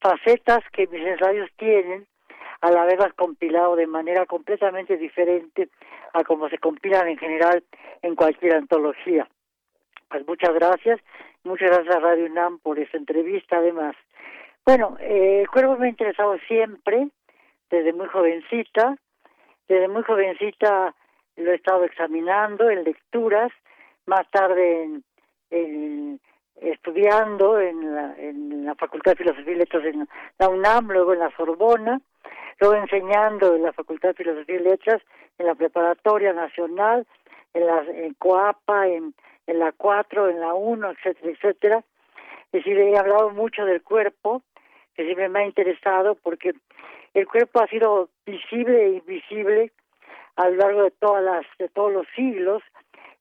facetas que mis ensayos tienen al haberlas compilado de manera completamente diferente a como se compilan en general en cualquier antología. Pues muchas gracias, muchas gracias a Radio UNAM por esta entrevista además. Bueno, eh, el cuerpo me ha interesado siempre, desde muy jovencita, desde muy jovencita lo he estado examinando en lecturas, más tarde en, estudiando en la, en la Facultad de Filosofía y Letras en la UNAM, luego en la Sorbona, luego enseñando en la Facultad de Filosofía y Letras, en la Preparatoria Nacional, en la en Coapa, en, en la 4, en la 1, etcétera, etcétera. Es decir, he hablado mucho del cuerpo, que siempre me ha interesado porque el cuerpo ha sido visible e invisible a lo largo de todas las de todos los siglos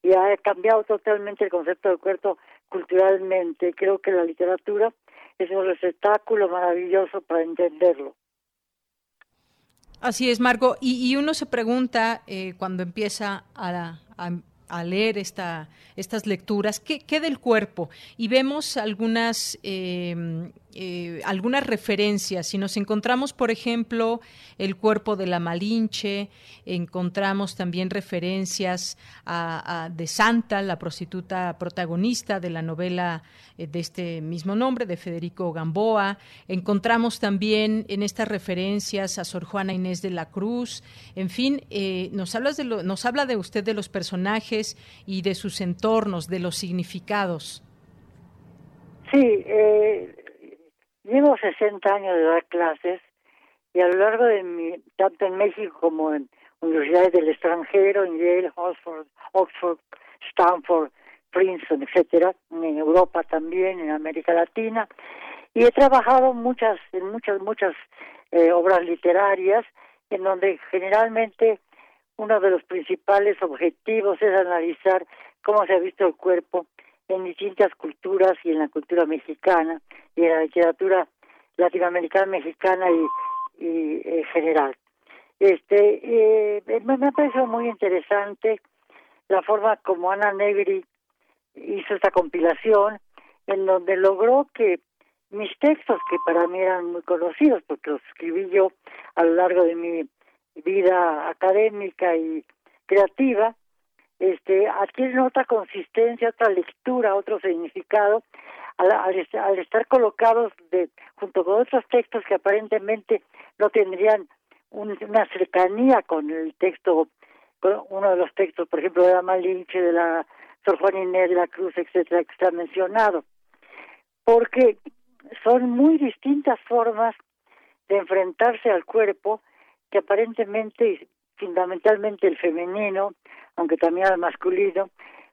y ha cambiado totalmente el concepto del cuerpo culturalmente. Creo que la literatura es un receptáculo maravilloso para entenderlo. Así es, Marco. Y, uno se pregunta eh, cuando empieza a, a a leer esta, estas lecturas, ¿qué, ¿qué, del cuerpo? Y vemos algunas, eh, eh, algunas referencias. Si nos encontramos, por ejemplo, el cuerpo de la Malinche, encontramos también referencias a, de Santa, la prostituta protagonista de la novela eh, de este mismo nombre, de Federico Gamboa. Encontramos también en estas referencias a Sor Juana Inés de la Cruz. En fin, nos, hablas de nos habla de usted de los personajes y de sus entornos, de los significados. Sí, eh, llevo 60 años de dar clases y a lo largo de mi, tanto en México como en universidades del extranjero, en Yale, Oxford, Oxford Stanford, Princeton, etcétera, en Europa también, en América Latina, y he trabajado muchas, en muchas, muchas eh, obras literarias, en donde generalmente uno de los principales objetivos es analizar cómo se ha visto el cuerpo en distintas culturas y en la cultura mexicana y en la literatura latinoamericana, mexicana y, en general. Este, eh, me, ha parecido muy interesante la forma como Ana Negri hizo esta compilación, en donde logró que mis textos, que para mí eran muy conocidos, porque los escribí yo a lo largo de mi vida académica y creativa, este, adquieren otra consistencia, otra lectura, otro significado, al, al, estar colocados de, junto con otros textos que aparentemente no tendrían una cercanía con el texto, con uno de los textos, por ejemplo, de la Malinche, de la Sor Juana Inés de la Cruz, etcétera, que está mencionado, porque son muy distintas formas de enfrentarse al cuerpo que aparentemente fundamentalmente el femenino, aunque también el masculino,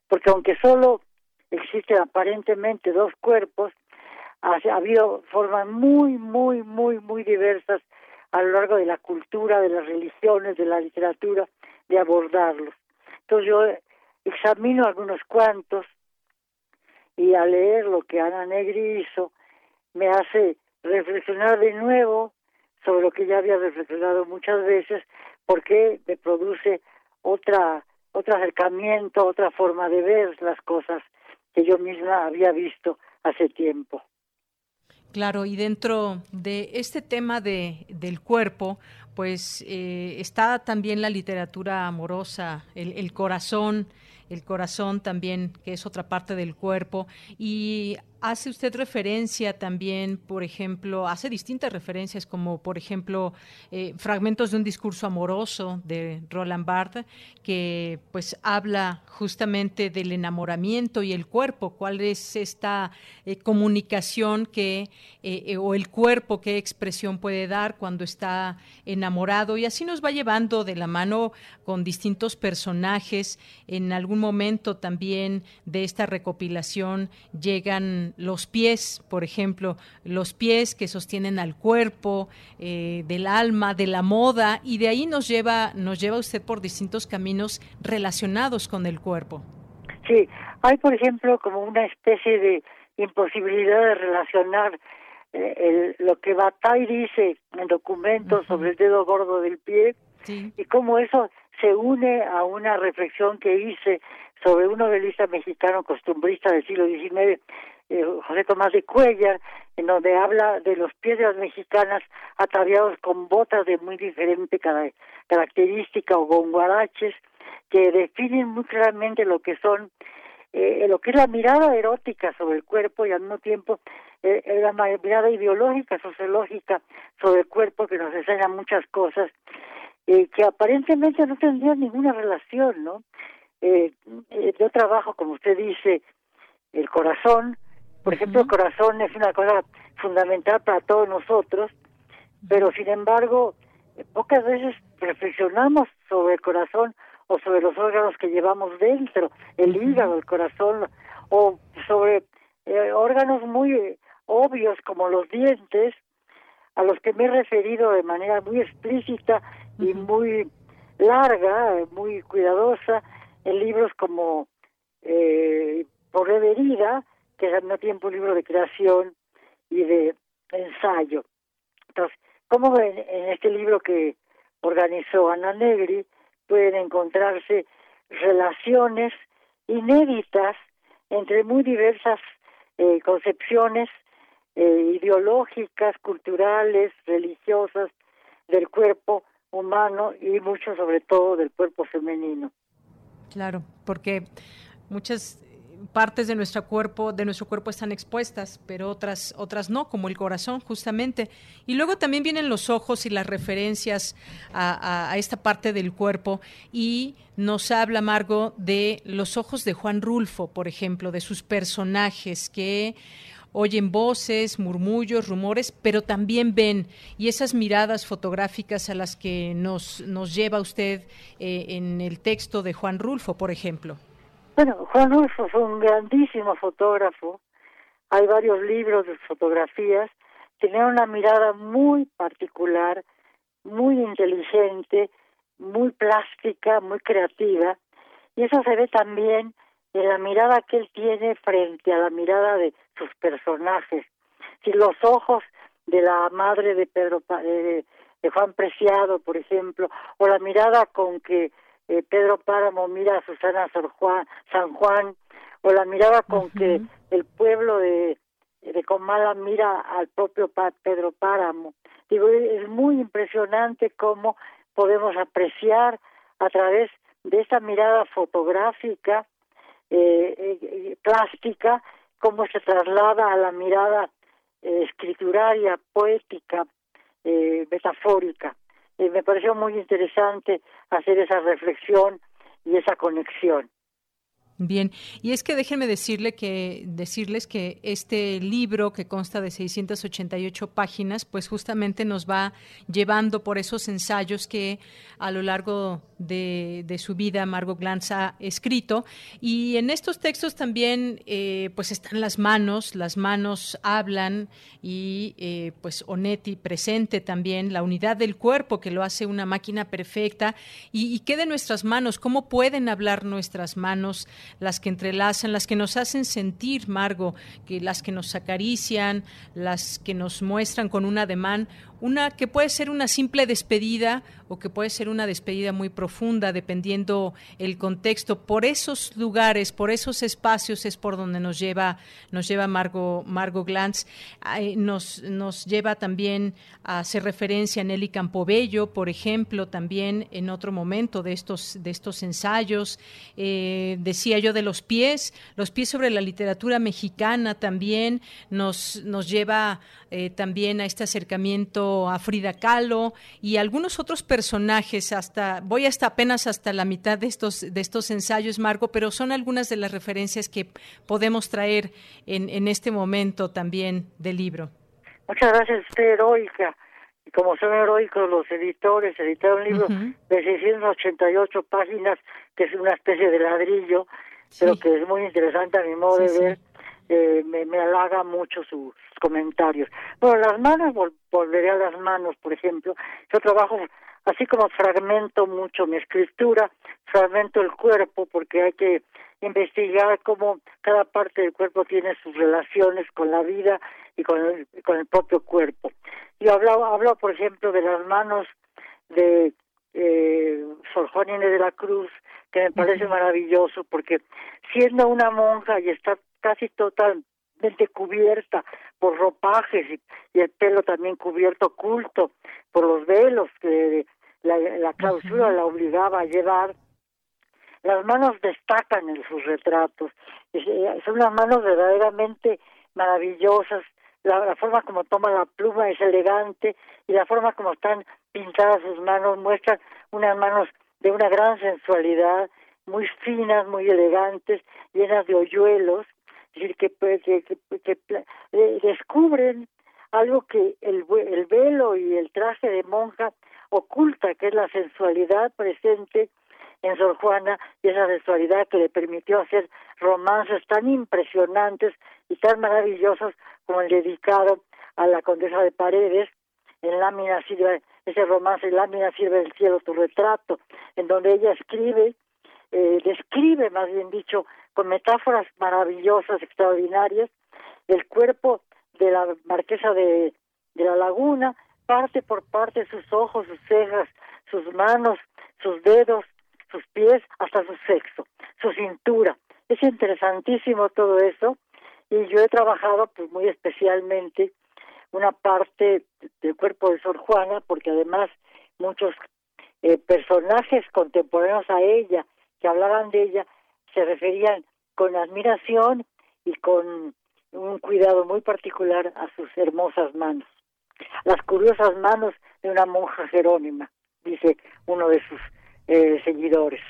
porque aunque solo existen aparentemente dos cuerpos, ha, habido formas muy, muy, muy, muy diversas a lo largo de la cultura, de las religiones, de la literatura, de abordarlos. Entonces yo examino algunos cuantos y al leer lo que Ana Negri hizo, me hace reflexionar de nuevo sobre lo que ya había reflexionado muchas veces, porque me produce otra otro acercamiento, otra forma de ver las cosas que yo misma había visto hace tiempo. Claro, y dentro de este tema de, del cuerpo, pues eh, está también la literatura amorosa, el, el corazón, el corazón también, que es otra parte del cuerpo. Y Hace usted referencia también, por ejemplo, hace distintas referencias, como por ejemplo eh, fragmentos de un discurso amoroso de Roland Barthes, que pues habla justamente del enamoramiento y el cuerpo, cuál es esta eh, comunicación que, eh, o el cuerpo, qué expresión puede dar cuando está enamorado. Y así nos va llevando de la mano con distintos personajes. En algún momento también de esta recopilación llegan los pies, por ejemplo, los pies que sostienen al cuerpo, eh, del alma, de la moda, y de ahí nos lleva, nos lleva usted por distintos caminos relacionados con el cuerpo. Sí, hay por ejemplo como una especie de imposibilidad de relacionar eh, lo que Bataille dice en documentos sobre el dedo gordo del pie y cómo eso se une a una reflexión que hice sobre un novelista mexicano costumbrista del siglo XIX eh, José Tomás de Cuellar, en donde habla de los pies de las mexicanas ataviados con botas de muy diferente característica o con guaraches, que definen muy claramente lo que son, eh, lo que es la mirada erótica sobre el cuerpo y al mismo tiempo eh, la mirada ideológica, sociológica sobre el cuerpo que nos enseña muchas cosas eh, que aparentemente no tendrían ninguna relación, ¿no? Eh, yo trabajo, como usted dice, el corazón, por ejemplo, el corazón es una cosa fundamental para todos nosotros, pero sin embargo, pocas veces reflexionamos sobre el corazón o sobre los órganos que llevamos dentro, el hígado, el corazón, o sobre eh, órganos muy obvios como los dientes, a los que me he referido de manera muy explícita y muy larga, muy cuidadosa, en libros como eh, Por Reverida, que al mismo tiempo un libro de creación y de ensayo. Entonces, como en, en este libro que organizó Ana Negri pueden encontrarse relaciones inéditas entre muy diversas eh, concepciones eh, ideológicas, culturales, religiosas del cuerpo humano y mucho sobre todo del cuerpo femenino. Claro, porque muchas partes de nuestro cuerpo, de nuestro cuerpo están expuestas, pero otras, otras no, como el corazón, justamente. Y luego también vienen los ojos y las referencias a, esta parte del cuerpo. Y nos habla, Margo, de los ojos de Juan Rulfo, por ejemplo, de sus personajes que oyen voces, murmullos, rumores, pero también ven. Y esas miradas fotográficas a las que nos, nos lleva usted eh, en el texto de Juan Rulfo, por ejemplo. Bueno, Juan Rulfo fue un grandísimo fotógrafo. Hay varios libros de fotografías. Tenía una mirada muy particular, muy inteligente, muy plástica, muy creativa. Y eso se ve también en la mirada que él tiene frente a la mirada de sus personajes. Si los ojos de la madre de Pedro de, de Juan Preciado, por ejemplo, o la mirada con que eh, Pedro Páramo mira a Susana San Juan, o la mirada con que el pueblo de, de Comala mira al propio Pedro Páramo. Digo, es muy impresionante cómo podemos apreciar a través de esta mirada fotográfica, eh, eh, plástica, cómo se traslada a la mirada escrituraria, poética, metafórica. Eh, me pareció muy interesante hacer esa reflexión y esa conexión. Bien, y es que déjenme decirle que, decirles que este libro que consta de 688 páginas, pues justamente nos va llevando por esos ensayos que a lo largo de, su vida Margot Glantz ha escrito. Y en estos textos también eh, pues están las manos, las manos hablan y eh, pues Onetti presente también la unidad del cuerpo que lo hace una máquina perfecta. ¿Y, y qué de nuestras manos? ¿Cómo pueden hablar nuestras manos? Las que entrelazan, las que nos hacen sentir, Margo, que las que nos acarician, las que nos muestran con un ademán una que puede ser una simple despedida o que puede ser una despedida muy profunda, dependiendo el contexto. Por esos lugares, por esos espacios es por donde nos lleva, nos lleva Margo, Margo Glantz. Nos, nos lleva también a hacer referencia a Nelly Campobello, por ejemplo, también en otro momento de estos, de estos ensayos. Eh, decía yo de los pies, los pies sobre la literatura mexicana también nos, nos lleva eh, también a este acercamiento a Frida Kahlo y algunos otros personajes hasta voy hasta apenas hasta la mitad de estos de estos ensayos Marco pero son algunas de las referencias que podemos traer en, en este momento también del libro. Muchas gracias usted heroica. Y como son heroicos los editores editaron un libro de 688 páginas que es una especie de ladrillo pero que es muy interesante a mi modo de ver eh, me, me halaga mucho sus comentarios. Bueno, las manos, volveré a las manos, por ejemplo. Yo trabajo así como fragmento mucho mi escritura, fragmento el cuerpo, porque hay que investigar cómo cada parte del cuerpo tiene sus relaciones con la vida y con el, con el propio cuerpo. Yo hablo, hablo, por ejemplo, de las manos de eh, Sor Juana de la Cruz, que me parece maravilloso, porque siendo una monja y está casi totalmente cubierta por ropajes y, el pelo también cubierto oculto por los velos que la, la clausura la obligaba a llevar. Las manos destacan en sus retratos, son unas manos verdaderamente maravillosas, la, la, forma como toma la pluma es elegante y la forma como están pintadas sus manos muestran unas manos de una gran sensualidad, muy finas, muy elegantes, llenas de hoyuelos, decir, que, que, eh, descubren algo que el, el velo y el traje de monja oculta, que es la sensualidad presente en Sor Juana y esa sensualidad que le permitió hacer romances tan impresionantes y tan maravillosos como el dedicado a la condesa de Paredes. En Lámina sirve ese romance Lámina sirve el cielo tu retrato en donde ella escribe eh, describe más bien dicho con metáforas maravillosas, extraordinarias, el cuerpo de la marquesa de, de la laguna, parte por parte sus ojos, sus cejas, sus manos, sus dedos, sus pies, hasta su sexo, su cintura. Es interesantísimo todo eso y yo he trabajado pues muy especialmente una parte del cuerpo de Sor Juana porque además muchos eh, personajes contemporáneos a ella que hablaban de ella se referían con admiración y con un cuidado muy particular a sus hermosas manos. Las curiosas manos de una monja jerónima, dice uno de sus eh, seguidores.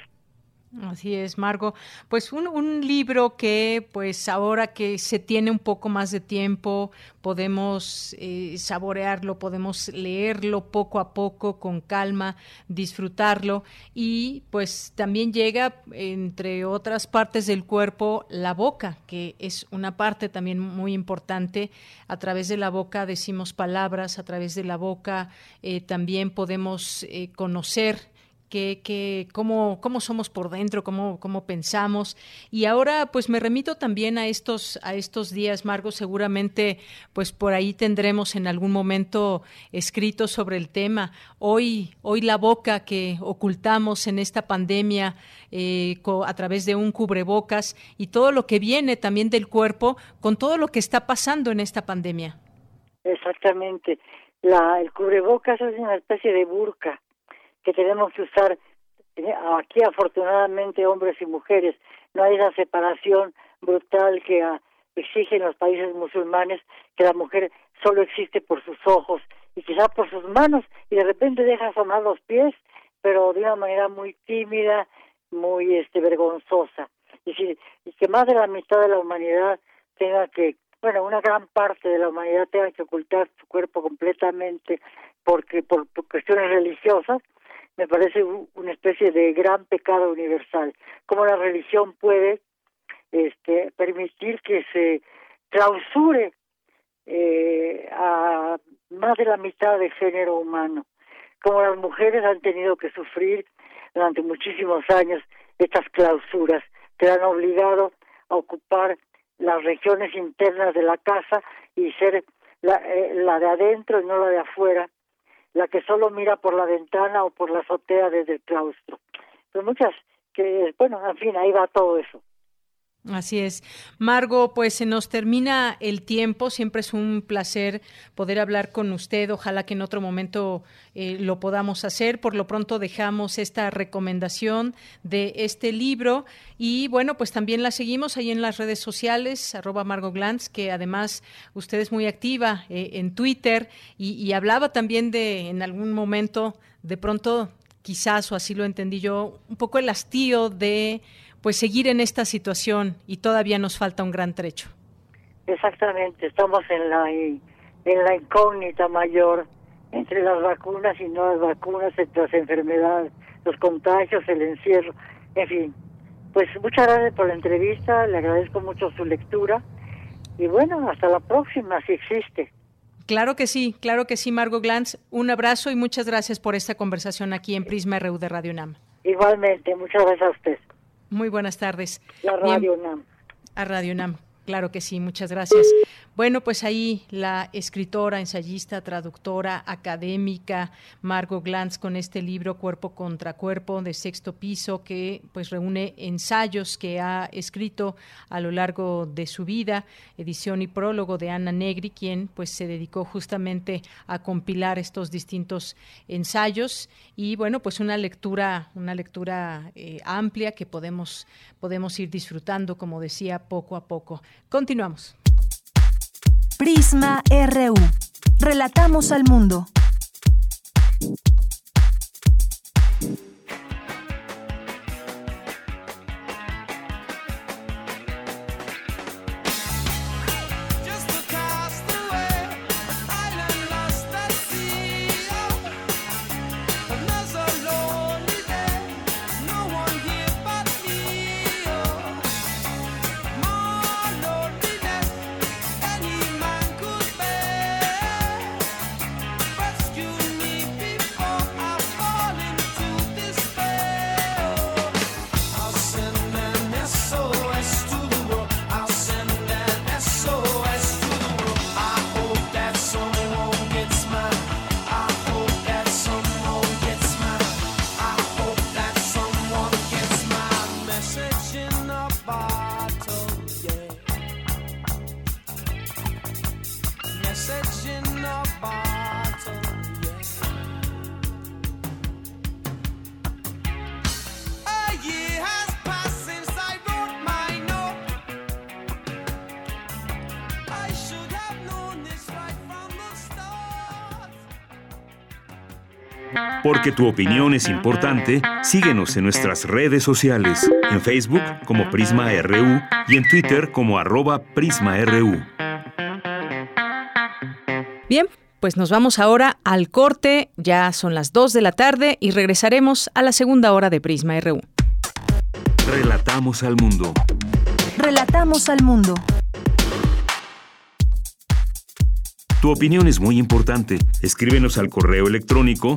Así es, Margo. Pues un, libro que, pues ahora que se tiene un poco más de tiempo, podemos eh, saborearlo, podemos leerlo poco a poco, con calma, disfrutarlo y pues también llega, entre otras partes del cuerpo, la boca, que es una parte también muy importante. A través de la boca decimos palabras, a través de la boca eh, también podemos eh, conocer que, cómo, cómo somos por dentro, cómo, cómo pensamos. Y ahora pues me remito también a estos, a estos días, Margo, seguramente pues por ahí tendremos en algún momento escrito sobre el tema. Hoy, hoy la boca que ocultamos en esta pandemia eh, a través de un cubrebocas y todo lo que viene también del cuerpo con todo lo que está pasando en esta pandemia. Exactamente. La, el cubrebocas es una especie de burka que tenemos que usar eh, aquí afortunadamente hombres y mujeres no hay esa separación brutal que ah, exigen los países musulmanes que la mujer solo existe por sus ojos y quizá por sus manos y de repente deja asomar los pies pero de una manera muy tímida muy este vergonzosa. Y, si, que más de la mitad de la humanidad tenga que bueno una gran parte de la humanidad tenga que ocultar su cuerpo completamente porque por cuestiones religiosas me parece una especie de gran pecado universal. Cómo la religión puede este, permitir que se clausure eh, a más de la mitad del género humano. Como las mujeres han tenido que sufrir durante muchísimos años estas clausuras te han obligado a ocupar las regiones internas de la casa y ser la, eh, la de adentro y no la de afuera, la que solo mira por la ventana o por la azotea desde el claustro. Pero muchas, que bueno, en fin, ahí va todo eso. Así es. Margo, pues se nos termina el tiempo. Siempre es un placer poder hablar con usted. Ojalá que en otro momento eh, lo podamos hacer. Por lo pronto dejamos esta recomendación de este libro. Y bueno, pues también la seguimos ahí en las redes sociales, arroba Margo Glantz, que además usted es muy activa eh, en Twitter y, y hablaba también de en algún momento, de pronto, quizás, o así lo entendí yo, un poco el hastío de pues seguir en esta situación y todavía nos falta un gran trecho. Exactamente, estamos en la en la incógnita mayor entre las vacunas y no las vacunas, entre las enfermedades, los contagios, el encierro, en fin. Pues muchas gracias por la entrevista, le agradezco mucho su lectura y bueno, hasta la próxima, si existe. Claro que sí, claro que sí, Margot Glantz. Un abrazo y muchas gracias por esta conversación aquí en Prisma RU de Radio UNAM. Igualmente, muchas gracias a usted. Muy buenas tardes. La Radio UNAM. A Radio UNAM. Claro que sí, muchas gracias. Bueno, pues ahí la escritora, ensayista, traductora, académica Margot Glantz con este libro Cuerpo contra Cuerpo de sexto piso que pues reúne ensayos que ha escrito a lo largo de su vida, edición y prólogo de Ana Negri, quien pues se dedicó justamente a compilar estos distintos ensayos y bueno, pues una lectura, una lectura eh, amplia que podemos podemos ir disfrutando, como decía, poco a poco. Continuamos. Prisma RU. Relatamos al mundo. Porque tu opinión es importante, síguenos en nuestras redes sociales, en Facebook como Prisma RU y en Twitter como arroba PrismaRU. Bien, pues nos vamos ahora al corte, ya son las 2 de la tarde y regresaremos a la segunda hora de Prisma RU. Relatamos al mundo. Relatamos al mundo. Tu opinión es muy importante. Escríbenos al correo electrónico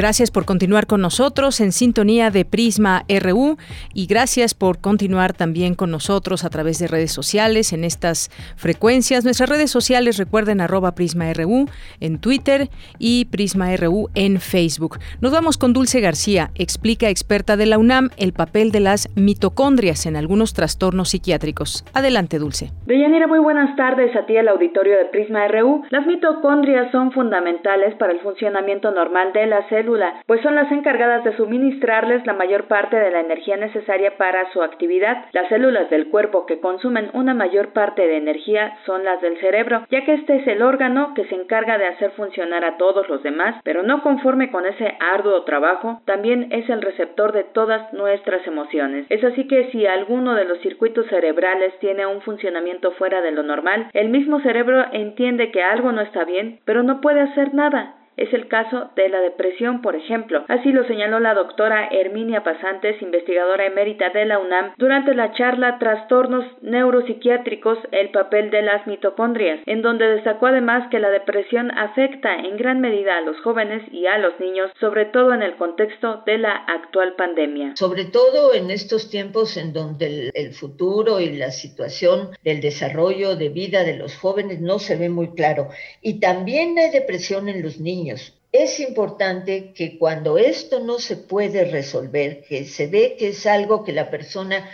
Gracias por continuar con nosotros en sintonía de Prisma RU y gracias por continuar también con nosotros a través de redes sociales en estas frecuencias. Nuestras redes sociales recuerden arroba Prisma RU en Twitter y Prisma RU en Facebook. Nos vamos con Dulce García, explica experta de la UNAM el papel de las mitocondrias en algunos trastornos psiquiátricos. Adelante, Dulce. Deyanira, muy buenas tardes a ti al auditorio de Prisma RU. Las mitocondrias son fundamentales para el funcionamiento normal de la pues son las encargadas de suministrarles la mayor parte de la energía necesaria para su actividad. Las células del cuerpo que consumen una mayor parte de energía son las del cerebro, ya que este es el órgano que se encarga de hacer funcionar a todos los demás, pero no conforme con ese arduo trabajo, también es el receptor de todas nuestras emociones. Es así que si alguno de los circuitos cerebrales tiene un funcionamiento fuera de lo normal, el mismo cerebro entiende que algo no está bien, pero no puede hacer nada es el caso de la depresión, por ejemplo. Así lo señaló la doctora Herminia Pasantes, investigadora emérita de la UNAM, durante la charla Trastornos neuropsiquiátricos, el papel de las mitocondrias, en donde destacó además que la depresión afecta en gran medida a los jóvenes y a los niños, sobre todo en el contexto de la actual pandemia. Sobre todo en estos tiempos en donde el, futuro y la situación del desarrollo de vida de los jóvenes no se ve muy claro. Y también hay depresión en los niños. Es importante que cuando esto no se puede resolver, que se ve que es algo que la persona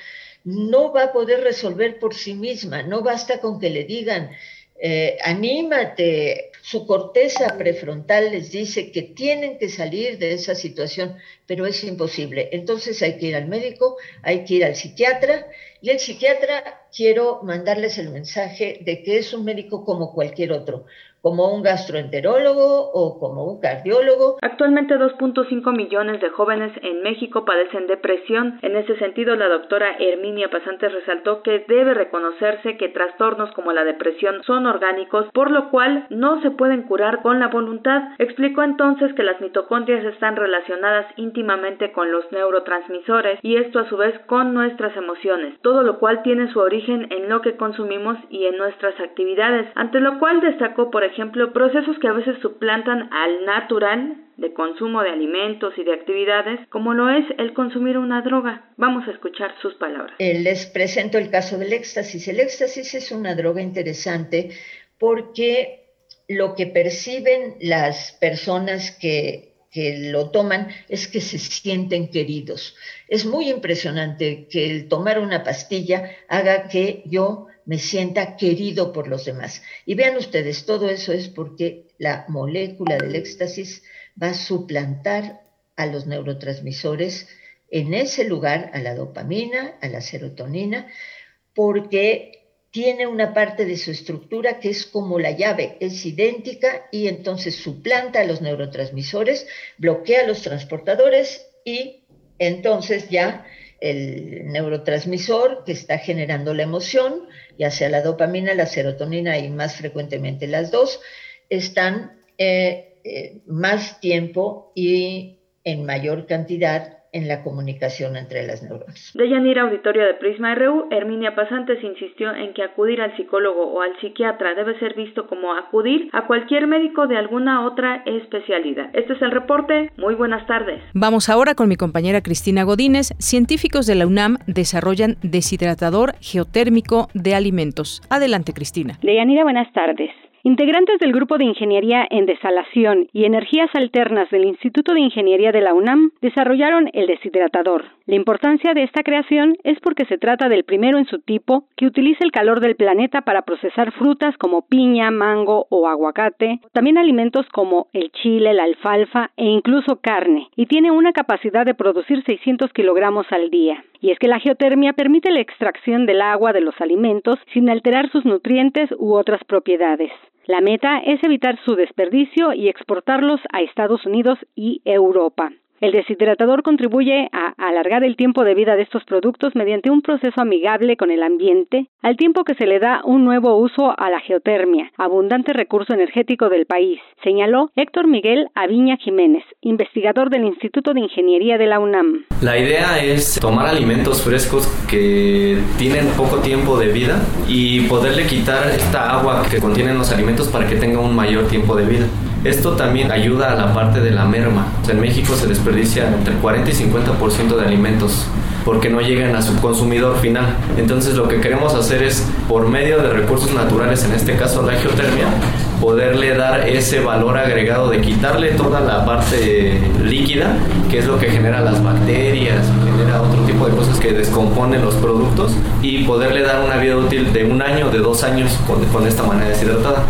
no va a poder resolver por sí misma, no basta con que le digan, eh, anímate, su corteza prefrontal les dice que tienen que salir de esa situación, pero es imposible. Entonces hay que ir al médico, hay que ir al psiquiatra y el psiquiatra quiero mandarles el mensaje de que es un médico como cualquier otro como un gastroenterólogo o como un cardiólogo. Actualmente 2.5 millones de jóvenes en México padecen depresión. En ese sentido, la doctora Herminia Pasantes resaltó que debe reconocerse que trastornos como la depresión son orgánicos, por lo cual no se pueden curar con la voluntad. Explicó entonces que las mitocondrias están relacionadas íntimamente con los neurotransmisores y esto a su vez con nuestras emociones, todo lo cual tiene su origen en lo que consumimos y en nuestras actividades, ante lo cual destacó por ejemplo ejemplo, procesos que a veces suplantan al natural de consumo de alimentos y de actividades, como lo es el consumir una droga. Vamos a escuchar sus palabras. Eh, les presento el caso del éxtasis. El éxtasis es una droga interesante porque lo que perciben las personas que, que lo toman es que se sienten queridos. Es muy impresionante que el tomar una pastilla haga que yo me sienta querido por los demás. Y vean ustedes, todo eso es porque la molécula del éxtasis va a suplantar a los neurotransmisores en ese lugar, a la dopamina, a la serotonina, porque tiene una parte de su estructura que es como la llave, es idéntica y entonces suplanta a los neurotransmisores, bloquea a los transportadores y entonces ya el neurotransmisor que está generando la emoción, ya sea la dopamina, la serotonina y más frecuentemente las dos, están eh, eh, más tiempo y en mayor cantidad en la comunicación entre las neuronas. De Yanira Auditorio de Prisma RU, Herminia Pasantes insistió en que acudir al psicólogo o al psiquiatra debe ser visto como acudir a cualquier médico de alguna otra especialidad. Este es el reporte. Muy buenas tardes. Vamos ahora con mi compañera Cristina Godínez. Científicos de la UNAM desarrollan deshidratador geotérmico de alimentos. Adelante, Cristina. Deyanira, buenas tardes. Integrantes del Grupo de Ingeniería en Desalación y Energías Alternas del Instituto de Ingeniería de la UNAM desarrollaron el deshidratador. La importancia de esta creación es porque se trata del primero en su tipo que utiliza el calor del planeta para procesar frutas como piña, mango o aguacate, también alimentos como el chile, la alfalfa e incluso carne, y tiene una capacidad de producir 600 kilogramos al día. Y es que la geotermia permite la extracción del agua de los alimentos sin alterar sus nutrientes u otras propiedades. La meta es evitar su desperdicio y exportarlos a Estados Unidos y Europa. El deshidratador contribuye a alargar el tiempo de vida de estos productos mediante un proceso amigable con el ambiente, al tiempo que se le da un nuevo uso a la geotermia, abundante recurso energético del país, señaló Héctor Miguel Aviña Jiménez, investigador del Instituto de Ingeniería de la UNAM. La idea es tomar alimentos frescos que tienen poco tiempo de vida y poderle quitar esta agua que contienen los alimentos para que tenga un mayor tiempo de vida. Esto también ayuda a la parte de la merma. en México se desperdicia entre 40 y 50% de alimentos porque no llegan a su consumidor final. Entonces lo que queremos hacer es, por medio de recursos naturales, en este caso la geotermia, poderle dar ese valor agregado de quitarle toda la parte líquida, que es lo que genera las bacterias, genera otro tipo de cosas que descomponen los productos, y poderle dar una vida útil de un año, de dos años con, con esta manera deshidratada.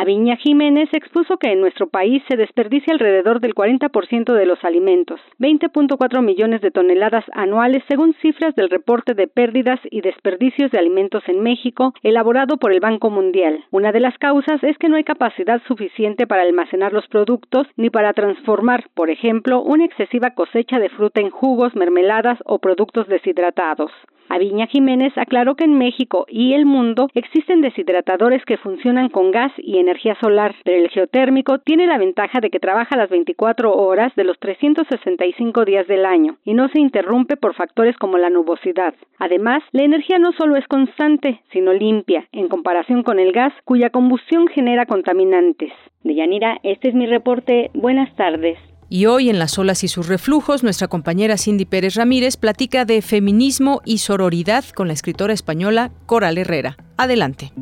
Aviña Jiménez expuso que en nuestro país se desperdicia alrededor del 40% de los alimentos, 20.4 millones de toneladas anuales según cifras del reporte de pérdidas y desperdicios de alimentos en México elaborado por el Banco Mundial. Una de las causas es que no hay capacidad suficiente para almacenar los productos ni para transformar, por ejemplo, una excesiva cosecha de fruta en jugos, mermeladas o productos deshidratados. Aviña Jiménez aclaró que en México y el mundo existen deshidratadores que funcionan con gas y energía solar, pero el geotérmico tiene la ventaja de que trabaja las 24 horas de los 365 días del año y no se interrumpe por factores como la nubosidad. Además, la energía no solo es constante, sino limpia, en comparación con el gas, cuya combustión genera contaminantes. Deyanira, este es mi reporte. Buenas tardes. Y hoy en Las olas y sus reflujos, nuestra compañera Cindy Pérez Ramírez platica de feminismo y sororidad con la escritora española Coral Herrera. Adelante.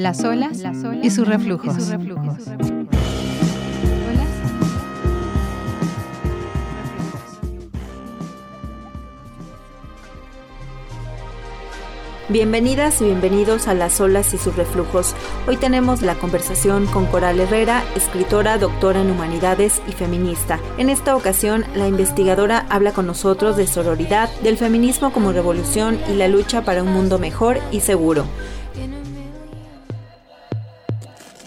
Las olas, y sus reflujos. Bienvenidas y bienvenidos a Las olas y sus reflujos. Hoy tenemos la conversación con Coral Herrera, escritora, doctora en humanidades y feminista. En esta ocasión, la investigadora habla con nosotros de sororidad, del feminismo como revolución y la lucha para un mundo mejor y seguro.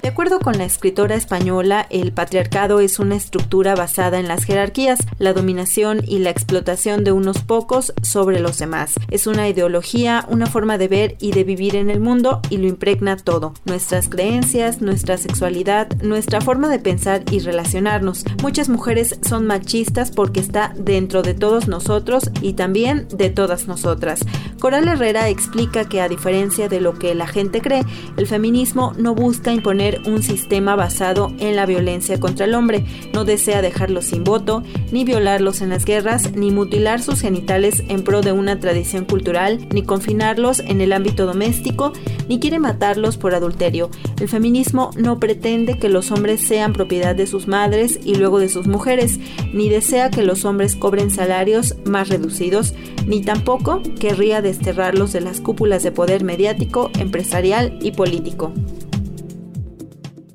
De acuerdo con la escritora española, el patriarcado es una estructura basada en las jerarquías, la dominación y la explotación de unos pocos sobre los demás. Es una ideología, una forma de ver y de vivir en el mundo y lo impregna todo. Nuestras creencias, nuestra sexualidad, nuestra forma de pensar y relacionarnos. Muchas mujeres son machistas porque está dentro de todos nosotros y también de todas nosotras. Coral Herrera explica que a diferencia de lo que la gente cree, el feminismo no busca imponer un sistema basado en la violencia contra el hombre. No desea dejarlos sin voto, ni violarlos en las guerras, ni mutilar sus genitales en pro de una tradición cultural, ni confinarlos en el ámbito doméstico, ni quiere matarlos por adulterio. El feminismo no pretende que los hombres sean propiedad de sus madres y luego de sus mujeres, ni desea que los hombres cobren salarios más reducidos, ni tampoco querría desterrarlos de las cúpulas de poder mediático, empresarial y político.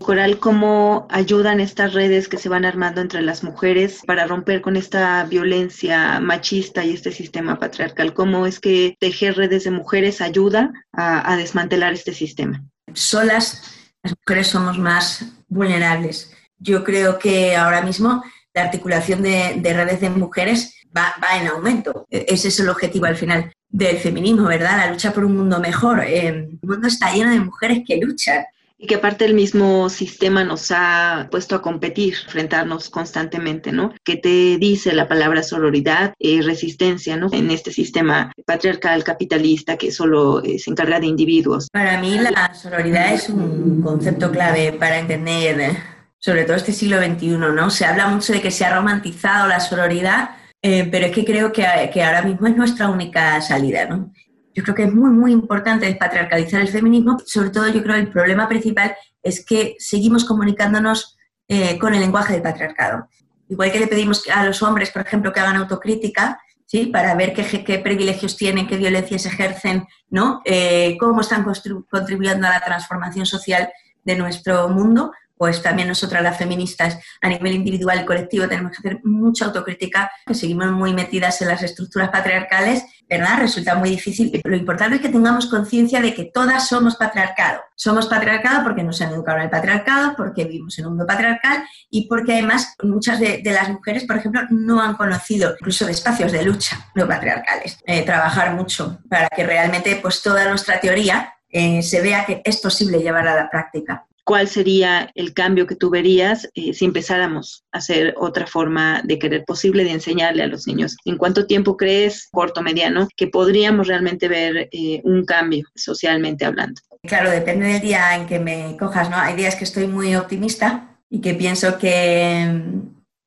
Coral, ¿cómo ayudan estas redes que se van armando entre las mujeres para romper con esta violencia machista y este sistema patriarcal? ¿Cómo es que tejer redes de mujeres ayuda a, desmantelar este sistema? Solas, las mujeres somos más vulnerables. Yo creo que ahora mismo la articulación de, redes de mujeres va, en aumento. E, ese es el objetivo al final del feminismo, ¿verdad? La lucha por un mundo mejor. Eh, el mundo está lleno de mujeres que luchan y que aparte el mismo sistema nos ha puesto a competir, enfrentarnos constantemente, ¿no? ¿Qué te dice la palabra sororidad y resistencia, ¿no? En este sistema patriarcal capitalista que solo eh, se encarga de individuos. Para mí la sororidad es un concepto clave para entender eh, sobre todo este siglo XXI, ¿no? Se habla mucho de que se ha romantizado la sororidad, eh, pero es que creo que, que, ahora mismo es nuestra única salida, ¿no? Yo creo que es muy, muy importante despatriarcalizar el feminismo. Sobre todo, yo creo que el problema principal es que seguimos comunicándonos eh, con el lenguaje del patriarcado. Igual que le pedimos a los hombres, por ejemplo, que hagan autocrítica, ¿sí? para ver qué, qué privilegios tienen, qué violencias ejercen, ¿no? Eh, cómo están contribuyendo a la transformación social de nuestro mundo, pues también nosotras las feministas a nivel individual y colectivo tenemos que hacer mucha autocrítica, que seguimos muy metidas en las estructuras patriarcales, ¿verdad? Resulta muy difícil. Lo importante es que tengamos conciencia de que todas somos patriarcado. Somos patriarcado porque nos han educado en el patriarcado, porque vivimos en un mundo patriarcal y porque además muchas de, las mujeres, por ejemplo, no han conocido incluso espacios de lucha no patriarcales. Eh, trabajar mucho para que realmente pues toda nuestra teoría eh, se vea que es posible llevar a la práctica cuál sería el cambio que tú verías eh, si empezáramos a hacer otra forma de querer posible de enseñarle a los niños. ¿En cuánto tiempo crees, corto, mediano, que podríamos realmente ver eh, un cambio socialmente hablando? Claro, depende del día en que me cojas, ¿no? Hay días que estoy muy optimista y que pienso que,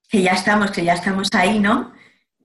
que ya estamos, que ya estamos ahí, ¿no?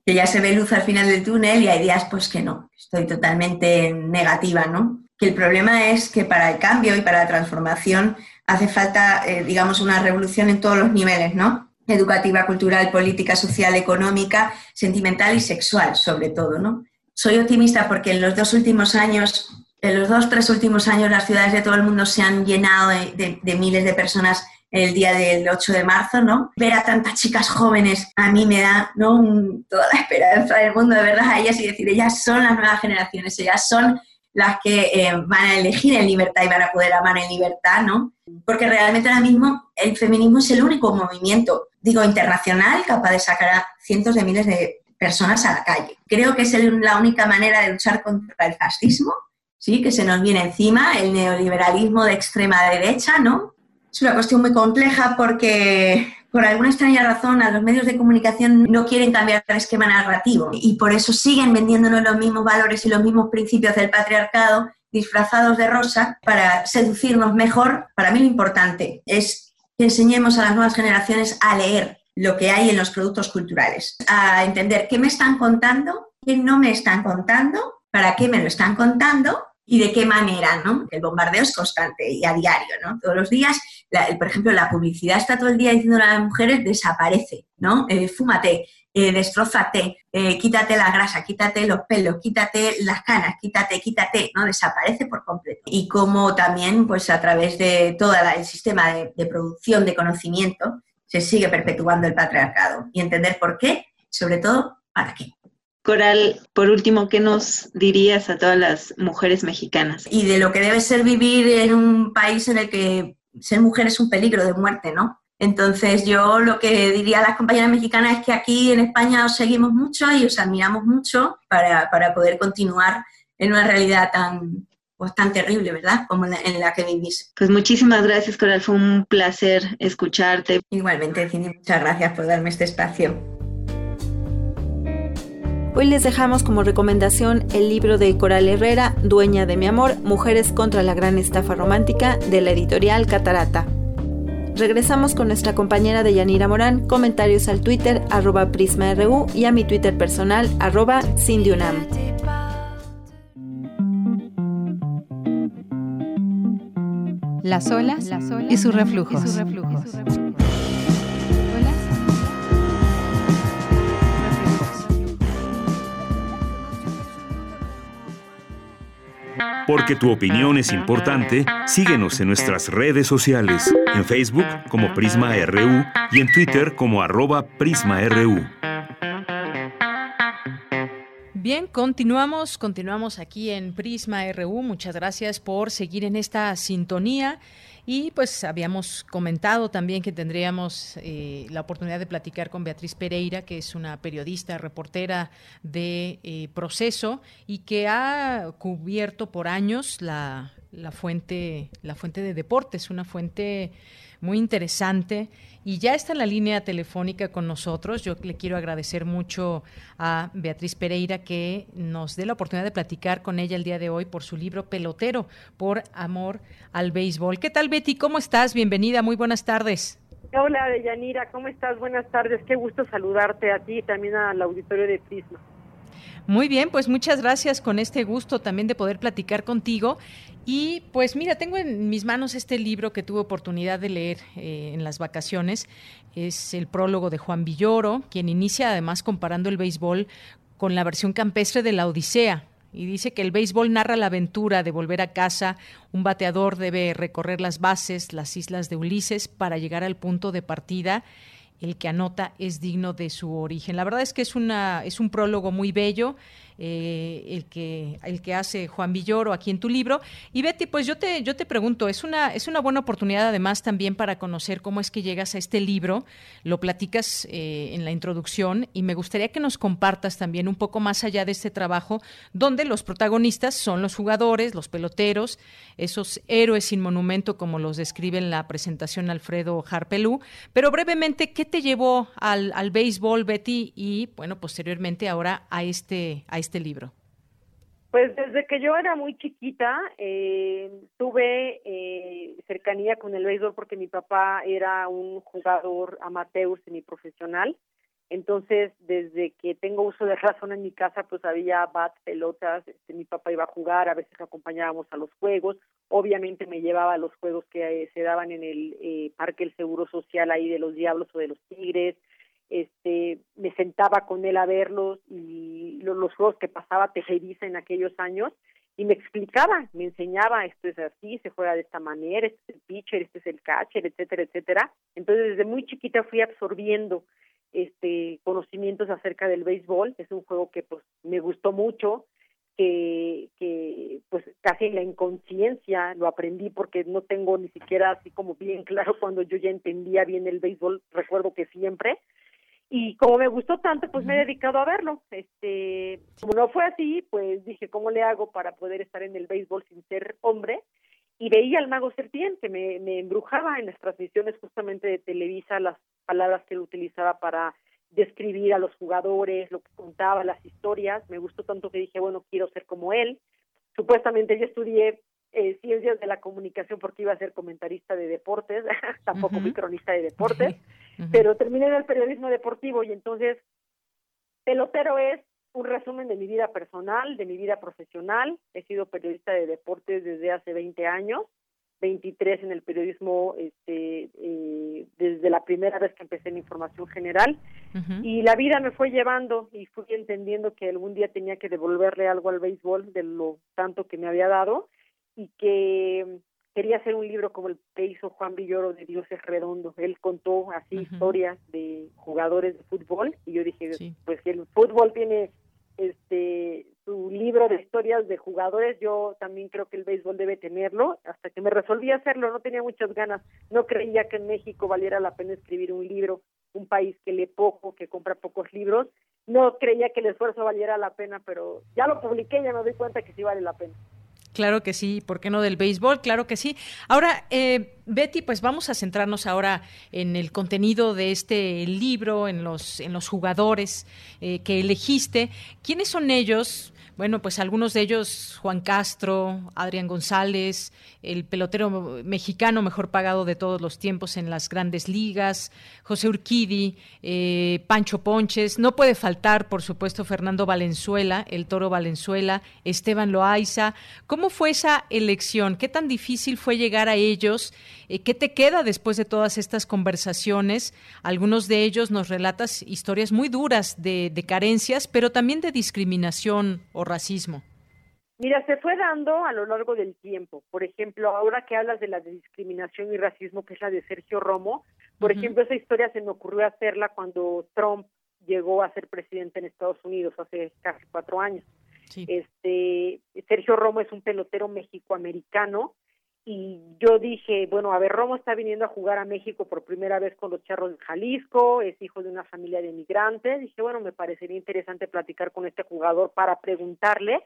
Que ya se ve luz al final del túnel y hay días pues que no, estoy totalmente negativa, ¿no? Que el problema es que para el cambio y para la transformación hace falta, eh, digamos, una revolución en todos los niveles, ¿no? Educativa, cultural, política, social, económica, sentimental y sexual, sobre todo, ¿no? Soy optimista porque en los dos últimos años, en los dos, tres últimos años, las ciudades de todo el mundo se han llenado de, miles de personas el día del 8 de marzo, ¿no? Ver a tantas chicas jóvenes a mí me da ¿no? toda la esperanza del mundo de verdad a ellas y decir, ellas son las nuevas generaciones, ellas son las que eh, van a elegir en libertad y van a poder amar en libertad, ¿no? Porque realmente ahora mismo el feminismo es el único movimiento, digo, internacional capaz de sacar a cientos de miles de personas a la calle. Creo que es la única manera de luchar contra el fascismo ¿sí? que se nos viene encima, el neoliberalismo de extrema derecha, ¿no? Es una cuestión muy compleja porque por alguna extraña razón los medios de comunicación no quieren cambiar el esquema narrativo y por eso siguen vendiéndonos los mismos valores y los mismos principios del patriarcado disfrazados de rosa para seducirnos mejor. Para mí lo importante es que enseñemos a las nuevas generaciones a leer lo que hay en los productos culturales, a entender qué me están contando, qué no me están contando, para qué me lo están contando y de qué manera, ¿no? El bombardeo es constante y a diario, ¿no? Todos los días, por ejemplo, la publicidad está todo el día diciendo a las mujeres desaparece, ¿no? Eh, fúmate, eh, destrozate, eh, quítate la grasa, quítate los pelos, quítate las canas, quítate, quítate, ¿no? Desaparece por completo. Y como también, pues a través de todo el sistema de, de producción de conocimiento, se sigue perpetuando el patriarcado y entender por qué, sobre todo, para qué. Coral, por último, ¿qué nos dirías a todas las mujeres mexicanas? Y de lo que debe ser vivir en un país en el que ser mujer es un peligro de muerte, ¿no? Entonces yo lo que diría a las compañeras mexicanas es que aquí en España os seguimos mucho y os admiramos mucho para, poder continuar en una realidad tan, pues, tan terrible, ¿verdad? Como en la, que vivís. Pues muchísimas gracias, Coral. Fue un placer escucharte. Igualmente, Cindy, muchas gracias por darme este espacio. Hoy les dejamos como recomendación el libro de Coral Herrera, Dueña de mi amor, Mujeres contra la gran estafa romántica, de la editorial Catarata. Regresamos con nuestra compañera de Yanira Morán, comentarios al Twitter arroba PrismaRU y a mi Twitter personal arroba Cindyunam. Las olas, y sus reflujos. Porque tu opinión es importante, síguenos en nuestras redes sociales, en Facebook como Prisma RU y en Twitter como arroba PrismaRU. Bien, continuamos, continuamos aquí en Prisma RU. Muchas gracias por seguir en esta sintonía. Y pues habíamos comentado también que tendríamos eh, la oportunidad de platicar con Beatriz Pereira, que es una periodista, reportera de eh, proceso y que ha cubierto por años la, la fuente, la fuente de deportes, una fuente muy interesante y ya está en la línea telefónica con nosotros. Yo le quiero agradecer mucho a Beatriz Pereira que nos dé la oportunidad de platicar con ella el día de hoy por su libro Pelotero, por amor al béisbol. ¿Qué tal, Betty? ¿Cómo estás? Bienvenida, muy buenas tardes. Hola, Deyanira, ¿cómo estás? Buenas tardes. Qué gusto saludarte a ti y también al auditorio de Prisma. Muy bien, pues muchas gracias con este gusto también de poder platicar contigo. Y pues mira, tengo en mis manos este libro que tuve oportunidad de leer eh, en las vacaciones. Es el prólogo de Juan Villoro, quien inicia además comparando el béisbol con la versión campestre de la Odisea. Y dice que el béisbol narra la aventura de volver a casa. Un bateador debe recorrer las bases, las islas de Ulises, para llegar al punto de partida el que anota es digno de su origen. La verdad es que es, una, es un prólogo muy bello eh, el, que, el que hace Juan Villoro aquí en tu libro. Y Betty, pues yo te, yo te pregunto, es una, es una buena oportunidad además también para conocer cómo es que llegas a este libro, lo platicas eh, en la introducción y me gustaría que nos compartas también un poco más allá de este trabajo, donde los protagonistas son los jugadores, los peloteros, esos héroes sin monumento como los describe en la presentación Alfredo Harpelú, pero brevemente, ¿qué te llevó al, al béisbol, Betty? Y bueno, posteriormente ahora a este, a este este libro? Pues desde que yo era muy chiquita eh, tuve eh, cercanía con el béisbol porque mi papá era un jugador amateur semiprofesional. Entonces, desde que tengo uso de razón en mi casa, pues había bat, pelotas, este, mi papá iba a jugar, a veces acompañábamos a los juegos, obviamente me llevaba a los juegos que eh, se daban en el Parque El Seguro Social ahí de los Diablos o de los Tigres, este, me sentaba con él a verlos y los, juegos que pasaba Tejeriza en aquellos años y me explicaba, me enseñaba, esto es así, se juega de esta manera, este es el pitcher, este es el catcher, etcétera, etcétera. Entonces desde muy chiquita fui absorbiendo este conocimientos acerca del béisbol, es un juego que pues me gustó mucho, que, que pues casi en la inconsciencia lo aprendí porque no tengo ni siquiera así como bien claro cuando yo ya entendía bien el béisbol, recuerdo que siempre, y como me gustó tanto, pues me he dedicado a verlo. Este, como no fue así, pues dije, ¿cómo le hago para poder estar en el béisbol sin ser hombre? Y veía al mago Serpiente, que me, me embrujaba en las transmisiones justamente de Televisa las palabras que él utilizaba para describir a los jugadores, lo que contaba, las historias. Me gustó tanto que dije, bueno, quiero ser como él. Supuestamente yo estudié eh, ciencias de la comunicación porque iba a ser comentarista de deportes, <laughs> tampoco fui cronista de deportes, <laughs> pero terminé en el periodismo deportivo y entonces pelotero es un resumen de mi vida personal, de mi vida profesional. He sido periodista de deportes desde hace 20 años, 23 en el periodismo este, eh, desde la primera vez que empecé en información general. Y la vida me fue llevando y fui entendiendo que algún día tenía que devolverle algo al béisbol de lo tanto que me había dado y que quería hacer un libro como el que hizo Juan Villoro de Dios es Redondo. Él contó así historias de jugadores de fútbol y yo dije, pues si el fútbol tiene este su libro de historias de jugadores, yo también creo que el béisbol debe tenerlo. Hasta que me resolví a hacerlo, no tenía muchas ganas. No creía que en México valiera la pena escribir un libro, un país que lee poco, que compra pocos libros. No creía que el esfuerzo valiera la pena, pero ya lo publiqué ya me doy cuenta que sí vale la pena. Claro que sí, ¿por qué no del béisbol? Claro que sí. Ahora, eh, Betty, pues vamos a centrarnos ahora en el contenido de este libro, en los, en los jugadores eh, que elegiste. ¿Quiénes son ellos? Bueno, pues algunos de ellos, Juan Castro, Adrián González, el pelotero mexicano mejor pagado de todos los tiempos en las grandes ligas, José Urquidi, eh, Pancho Ponches, no puede faltar, por supuesto, Fernando Valenzuela, el toro Valenzuela, Esteban Loaiza. ¿Cómo fue esa elección? ¿Qué tan difícil fue llegar a ellos? Eh, ¿Qué te queda después de todas estas conversaciones? Algunos de ellos nos relatas historias muy duras de, carencias, pero también de discriminación o racismo? Mira, se fue dando a lo largo del tiempo. Por ejemplo, ahora que hablas de la discriminación y racismo, que es la de Sergio Romo, por ejemplo, esa historia se me ocurrió hacerla cuando Trump llegó a ser presidente en Estados Unidos hace casi cuatro años. Este Sergio Romo es un pelotero mexicoamericano y yo dije, bueno, a ver, Romo está viniendo a jugar a México por primera vez con los Charros de Jalisco, es hijo de una familia de migrantes. Dije, bueno, me parecería interesante platicar con este jugador para preguntarle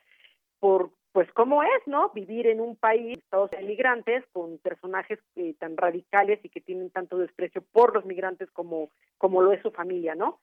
por, pues, cómo es, ¿no? Vivir en un país, Estados migrantes, con personajes eh, tan radicales y que tienen tanto desprecio por los migrantes como, como lo es su familia, ¿no?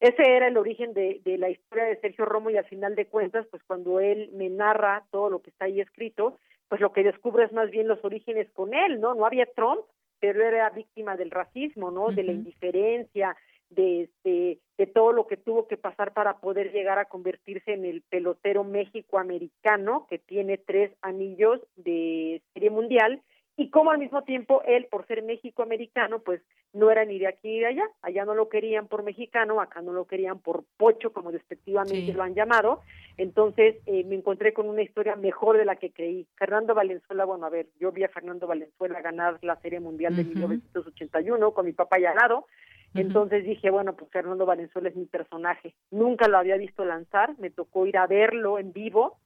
Ese era el origen de, de la historia de Sergio Romo y al final de cuentas, pues cuando él me narra todo lo que está ahí escrito, pues lo que descubre es más bien los orígenes con él, ¿no? No había Trump, pero era víctima del racismo, ¿no? De la indiferencia, de este de todo lo que tuvo que pasar para poder llegar a convertirse en el pelotero México-americano que tiene tres anillos de serie mundial y como al mismo tiempo él, por ser México-americano, pues no era ni de aquí ni de allá. Allá no lo querían por mexicano, acá no lo querían por pocho, como despectivamente lo han llamado. Entonces eh, me encontré con una historia mejor de la que creí. Fernando Valenzuela, bueno, a ver, yo vi a Fernando Valenzuela ganar la Serie Mundial de 1981 con mi papá al lado. Entonces dije, bueno, pues Fernando Valenzuela es mi personaje. Nunca lo había visto lanzar, me tocó ir a verlo en vivo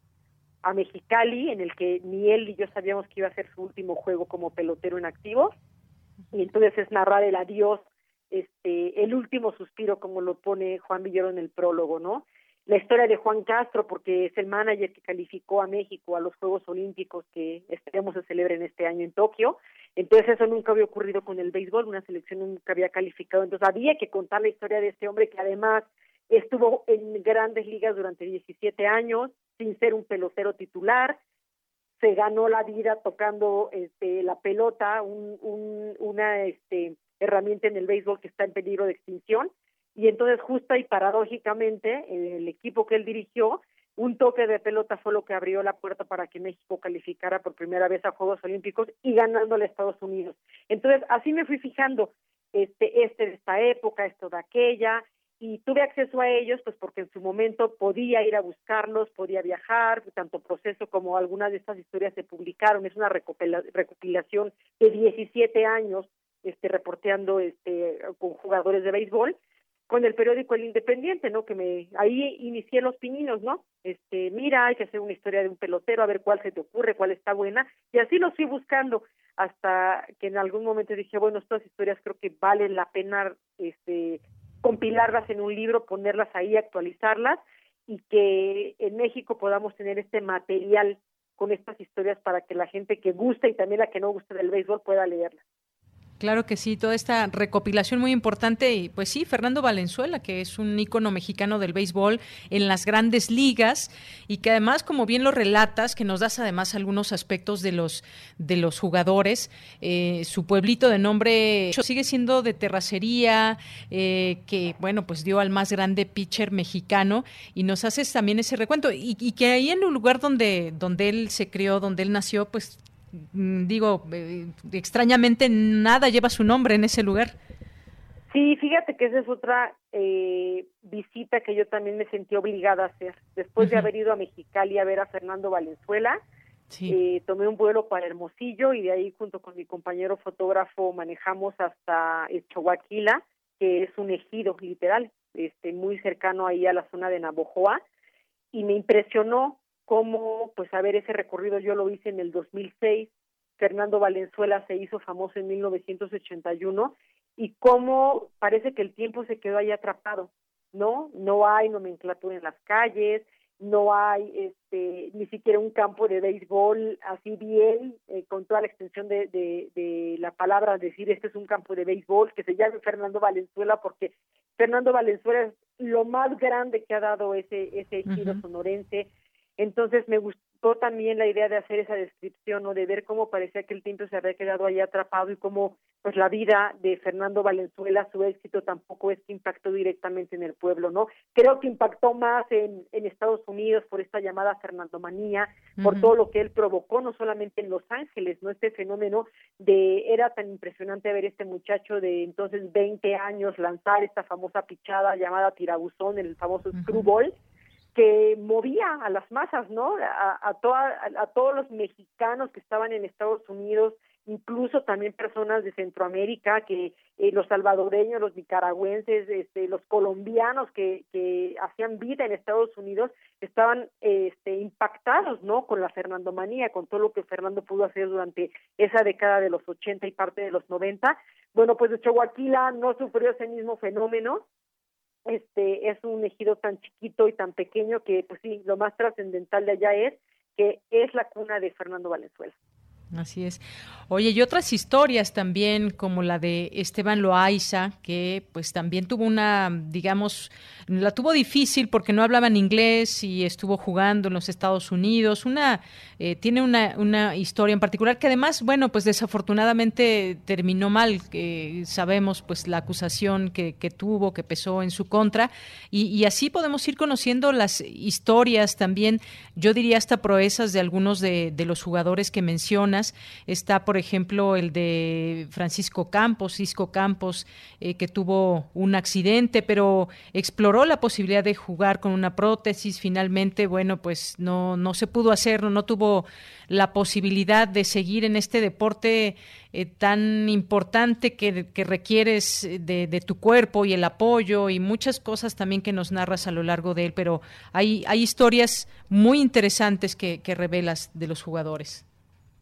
a Mexicali, en el que ni él ni yo sabíamos que iba a ser su último juego como pelotero en activo. Y entonces es narrar el adiós, este, el último suspiro, como lo pone Juan Villero en el prólogo, ¿no? La historia de Juan Castro, porque es el manager que calificó a México a los Juegos Olímpicos que esperemos se celebren este año en Tokio. Entonces eso nunca había ocurrido con el béisbol, una selección nunca había calificado. Entonces había que contar la historia de este hombre que además estuvo en grandes ligas durante 17 años, sin ser un pelotero titular, se ganó la vida tocando este, la pelota, un, un, una este, herramienta en el béisbol que está en peligro de extinción. Y entonces, justa y paradójicamente, el equipo que él dirigió, un toque de pelota fue lo que abrió la puerta para que México calificara por primera vez a Juegos Olímpicos y ganándole a Estados Unidos. Entonces, así me fui fijando, este, este de esta época, esto de aquella, y tuve acceso a ellos pues porque en su momento podía ir a buscarlos, podía viajar, tanto proceso como algunas de estas historias se publicaron, es una recopilación de 17 años este reporteando este con jugadores de béisbol con el periódico El Independiente, ¿no? Que me ahí inicié los pininos, ¿no? Este, mira, hay que hacer una historia de un pelotero, a ver cuál se te ocurre, cuál está buena, y así los fui buscando hasta que en algún momento dije, bueno, estas historias creo que valen la pena este compilarlas en un libro, ponerlas ahí, actualizarlas y que en México podamos tener este material con estas historias para que la gente que gusta y también la que no guste del béisbol pueda leerlas. Claro que sí, toda esta recopilación muy importante y pues sí, Fernando Valenzuela, que es un ícono mexicano del béisbol en las grandes ligas y que además, como bien lo relatas, que nos das además algunos aspectos de los de los jugadores, eh, su pueblito de nombre sigue siendo de terracería, eh, que bueno, pues dio al más grande pitcher mexicano y nos haces también ese recuento. Y, y que ahí en un lugar donde donde él se crió, donde él nació, pues digo, eh, extrañamente nada lleva su nombre en ese lugar. Sí, fíjate que esa es otra eh, visita que yo también me sentí obligada a hacer. Después de haber ido a Mexicali a ver a Fernando Valenzuela, eh, tomé un vuelo para Hermosillo y de ahí junto con mi compañero fotógrafo manejamos hasta Choaquila, que es un ejido literal, este, muy cercano ahí a la zona de Navojoa, y me impresionó cómo, pues, a ver, ese recorrido yo lo hice en el 2006, Fernando Valenzuela se hizo famoso en 1981 y cómo parece que el tiempo se quedó ahí atrapado, ¿no? No hay nomenclatura en las calles, no hay este ni siquiera un campo de béisbol así bien eh, con toda la extensión de, de, la palabra decir este es un campo de béisbol que se llame Fernando Valenzuela porque Fernando Valenzuela es lo más grande que ha dado ese ese giro sonorense entonces me gustó también la idea de hacer esa descripción o de ver cómo parecía que el tiempo se había quedado ahí atrapado y cómo pues la vida de Fernando Valenzuela, su éxito tampoco es que impactó directamente en el pueblo, ¿no? Creo que impactó más en, en Estados Unidos por esta llamada Fernandomanía, por todo lo que él provocó, no solamente en Los Ángeles, ¿no? Este fenómeno de, era tan impresionante ver este muchacho de entonces 20 años lanzar esta famosa pichada llamada tirabuzón, el famoso screwball, que movía a las masas, ¿no? A, a, a, todos los mexicanos que estaban en Estados Unidos, incluso también personas de Centroamérica, que eh, los salvadoreños, los nicaragüenses, este, los colombianos que, que hacían vida en Estados Unidos, estaban este, impactados, ¿no? Con la Fernandomanía, con todo lo que Fernando pudo hacer durante esa década de los 80 y parte de los 90. Bueno, pues de Chihuahua no sufrió ese mismo fenómeno, este es un ejido tan chiquito y tan pequeño que pues sí, lo más trascendental de allá es que es la cuna de Fernando Valenzuela. Así es. Oye, y otras historias también, como la de Esteban Loaiza, que pues también tuvo una, digamos, la tuvo difícil porque no hablaban inglés y estuvo jugando en los Estados Unidos. Una, eh, tiene una, una historia en particular que además, bueno, pues desafortunadamente terminó mal. sabemos pues la acusación que, que, tuvo, que pesó en su contra. Y, y así podemos ir conociendo las historias también, yo diría hasta proezas de algunos de, de los jugadores que mencionas Está, por ejemplo, el de Francisco Campos, Cisco Campos, eh, que tuvo un accidente, pero exploró la posibilidad de jugar con una prótesis. Finalmente, bueno, pues no, no se pudo hacerlo, no tuvo la posibilidad de seguir en este deporte eh, tan importante que, requieres de, tu cuerpo y el apoyo y muchas cosas también que nos narras a lo largo de él, pero hay, hay historias muy interesantes que revelas de los jugadores.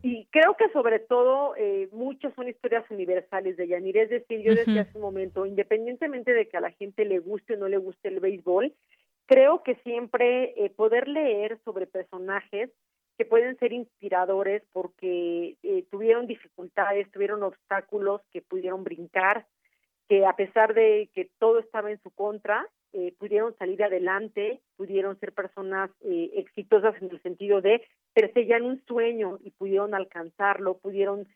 Y creo que sobre todo eh, muchas son historias universales de Yanir. Es decir, yo decía hace un momento, independientemente de que a la gente le guste o no le guste el béisbol, creo que siempre eh, poder leer sobre personajes que pueden ser inspiradores porque eh, tuvieron dificultades, tuvieron obstáculos que pudieron brincar, que a pesar de que todo estaba en su contra, eh, pudieron salir adelante, pudieron ser personas eh, exitosas en el sentido de perseguían un sueño y pudieron alcanzarlo, pudieron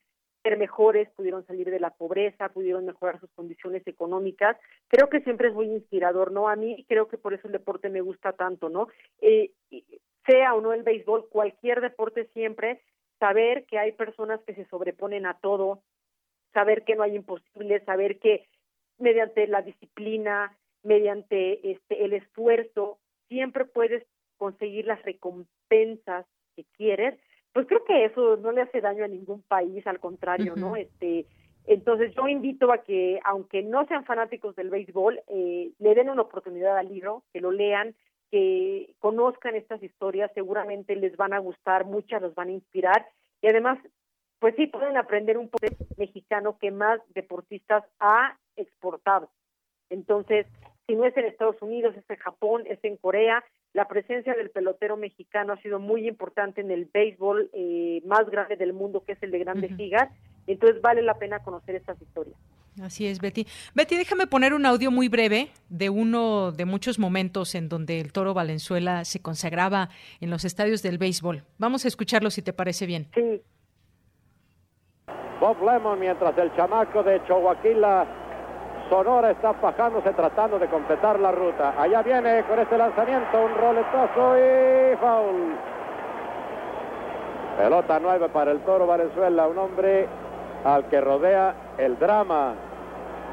ser mejores, pudieron salir de la pobreza, pudieron mejorar sus condiciones económicas. Creo que siempre es muy inspirador, ¿no? A mí creo que por eso el deporte me gusta tanto, ¿no? Eh, sea o no el béisbol, cualquier deporte siempre, saber que hay personas que se sobreponen a todo, saber que no hay imposibles, saber que mediante la disciplina, mediante este el esfuerzo siempre puedes conseguir las recompensas que quieres pues creo que eso no le hace daño a ningún país al contrario no este entonces yo invito a que aunque no sean fanáticos del béisbol eh, le den una oportunidad al libro que lo lean que conozcan estas historias seguramente les van a gustar muchas los van a inspirar y además pues sí pueden aprender un poco mexicano que más deportistas ha exportado. Entonces si no es en Estados Unidos, es en Japón, es en Corea. La presencia del pelotero mexicano ha sido muy importante en el béisbol eh, más grande del mundo, que es el de Grandes Ligas. Entonces vale la pena conocer estas historias. Así es, Betty. Betty, déjame poner un audio muy breve de uno de muchos momentos en donde el Toro Valenzuela se consagraba en los estadios del béisbol. Vamos a escucharlo si te parece bien. Sí. Bob Lemon, mientras el chamaco de Chihuahua Sonora está bajándose tratando de completar la ruta. Allá viene con este lanzamiento un roletazo y foul. Pelota nueva para el Toro Valenzuela, un hombre al que rodea el drama.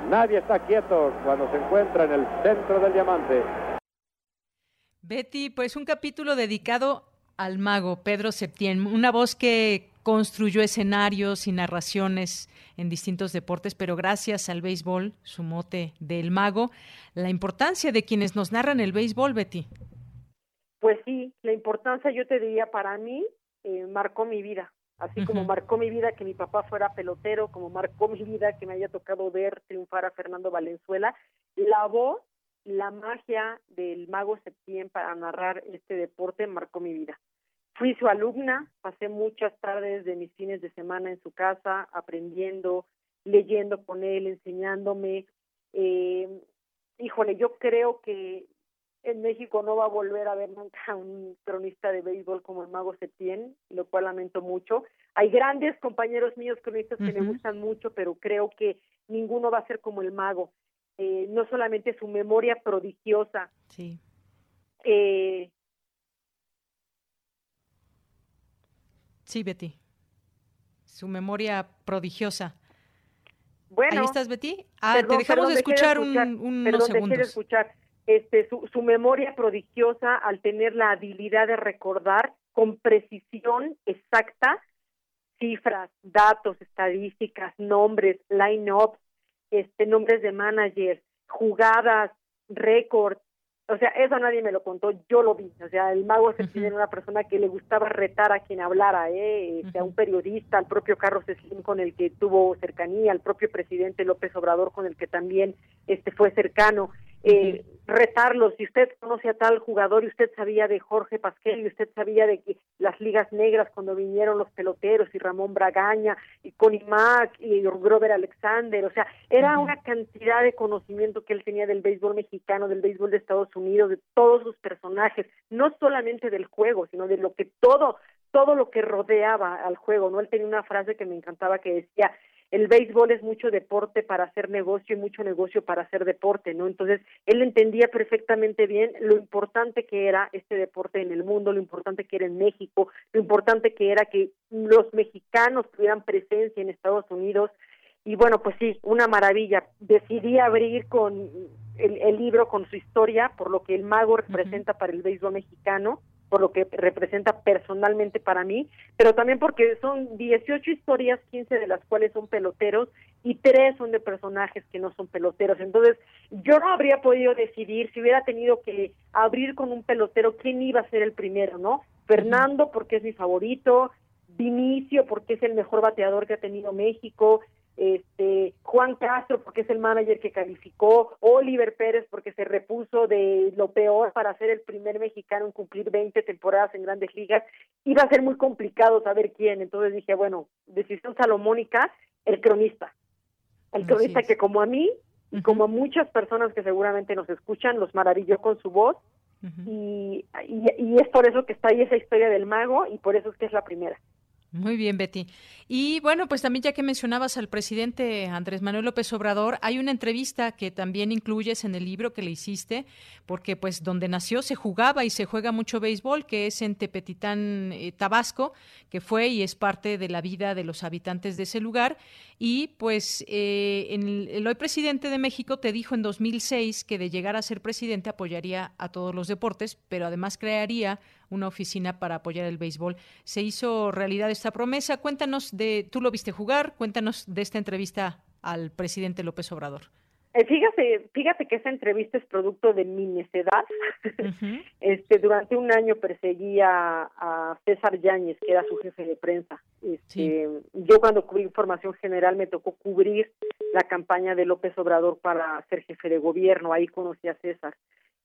Nadie está quieto cuando se encuentra en el centro del diamante. Betty, pues un capítulo dedicado al mago Pedro Septién, una voz que construyó escenarios y narraciones en distintos deportes, pero gracias al béisbol, su mote del mago, la importancia de quienes nos narran el béisbol, Betty. Pues sí, la importancia yo te diría para mí eh, marcó mi vida, así como marcó mi vida que mi papá fuera pelotero, como marcó mi vida que me haya tocado ver triunfar a Fernando Valenzuela, la voz, la magia del mago Septién para narrar este deporte marcó mi vida. Fui su alumna, pasé muchas tardes de mis fines de semana en su casa aprendiendo, leyendo con él, enseñándome. Eh, híjole, yo creo que en México no va a volver a ver nunca <laughs> un cronista de béisbol como el Mago Septién, lo cual lamento mucho. Hay grandes compañeros míos cronistas que me gustan mucho, pero creo que ninguno va a ser como el Mago. Eh, no solamente su memoria prodigiosa, sí. eh, Sí, Betty. Su memoria prodigiosa. Bueno. ¿Ahí estás, Betty? Ah, te dejamos de escuchar, un, unos segundos. De escuchar. Este, su, su memoria prodigiosa al tener la habilidad de recordar con precisión exacta cifras, datos, estadísticas, nombres, line-ups, este, nombres de managers, jugadas, récords, o sea, eso nadie me lo contó, yo lo vi. O sea, el mago se era una persona que le gustaba retar a quien hablara, ¿eh? Este, a un periodista, al propio Carlos Slim con el que tuvo cercanía, al propio presidente López Obrador con el que también este fue cercano eh, retarlos. Si usted conoce a tal jugador y usted sabía de Jorge Pasquel y usted sabía de que las ligas negras cuando vinieron los peloteros y Ramón Bragaña y Connie Mack y Grover Alexander, o sea, era una cantidad de conocimiento que él tenía del béisbol mexicano, del béisbol de Estados Unidos, de todos sus personajes, no solamente del juego, sino de lo que todo todo lo que rodeaba al juego, ¿no? Él tenía una frase que me encantaba que decía, el béisbol es mucho deporte para hacer negocio y mucho negocio para hacer deporte, ¿no? Entonces, él entendía perfectamente bien lo importante que era este deporte en el mundo, lo importante que era en México, lo importante que era que los mexicanos tuvieran presencia en Estados Unidos. Y bueno, pues sí, una maravilla. Decidí abrir con el, libro con su historia, por lo que el mago representa para el béisbol mexicano por lo que representa personalmente para mí, pero también porque son 18 historias, 15 de las cuales son peloteros y tres son de personajes que no son peloteros. Entonces, yo no habría podido decidir si hubiera tenido que abrir con un pelotero quién iba a ser el primero, ¿no? Fernando porque es mi favorito, Vinicio porque es el mejor bateador que ha tenido México, este Juan Castro porque es el manager que calificó, Oliver Pérez porque se repuso de lo peor para ser el primer mexicano en cumplir 20 temporadas en grandes ligas, iba a ser muy complicado saber quién, entonces dije, bueno, decisión salomónica, el cronista, el cronista que como a mí y como a muchas personas que seguramente nos escuchan, los maravilló con su voz. Y, y es por eso que está ahí esa historia del mago y por eso es que es la primera. Muy bien, Betty. Y bueno, pues también ya que mencionabas al presidente Andrés Manuel López Obrador, hay una entrevista que también incluyes en el libro que le hiciste, porque pues donde nació se jugaba y se juega mucho béisbol, que es en Tepetitán, eh, Tabasco, que fue y es parte de la vida de los habitantes de ese lugar. Y pues eh, el, hoy presidente de México te dijo en 2006 que de llegar a ser presidente apoyaría a todos los deportes, pero además crearía una oficina para apoyar el béisbol. Se hizo realidad esta promesa. Cuéntanos de, tú lo viste jugar, cuéntanos de esta entrevista al presidente López Obrador. Eh, fíjate, fíjate que esa entrevista es producto de mi necedad. <laughs> este, durante un año perseguía a César Yáñez, que era su jefe de prensa. Este, Yo cuando cubrí información general me tocó cubrir la campaña de López Obrador para ser jefe de gobierno, ahí conocí a César.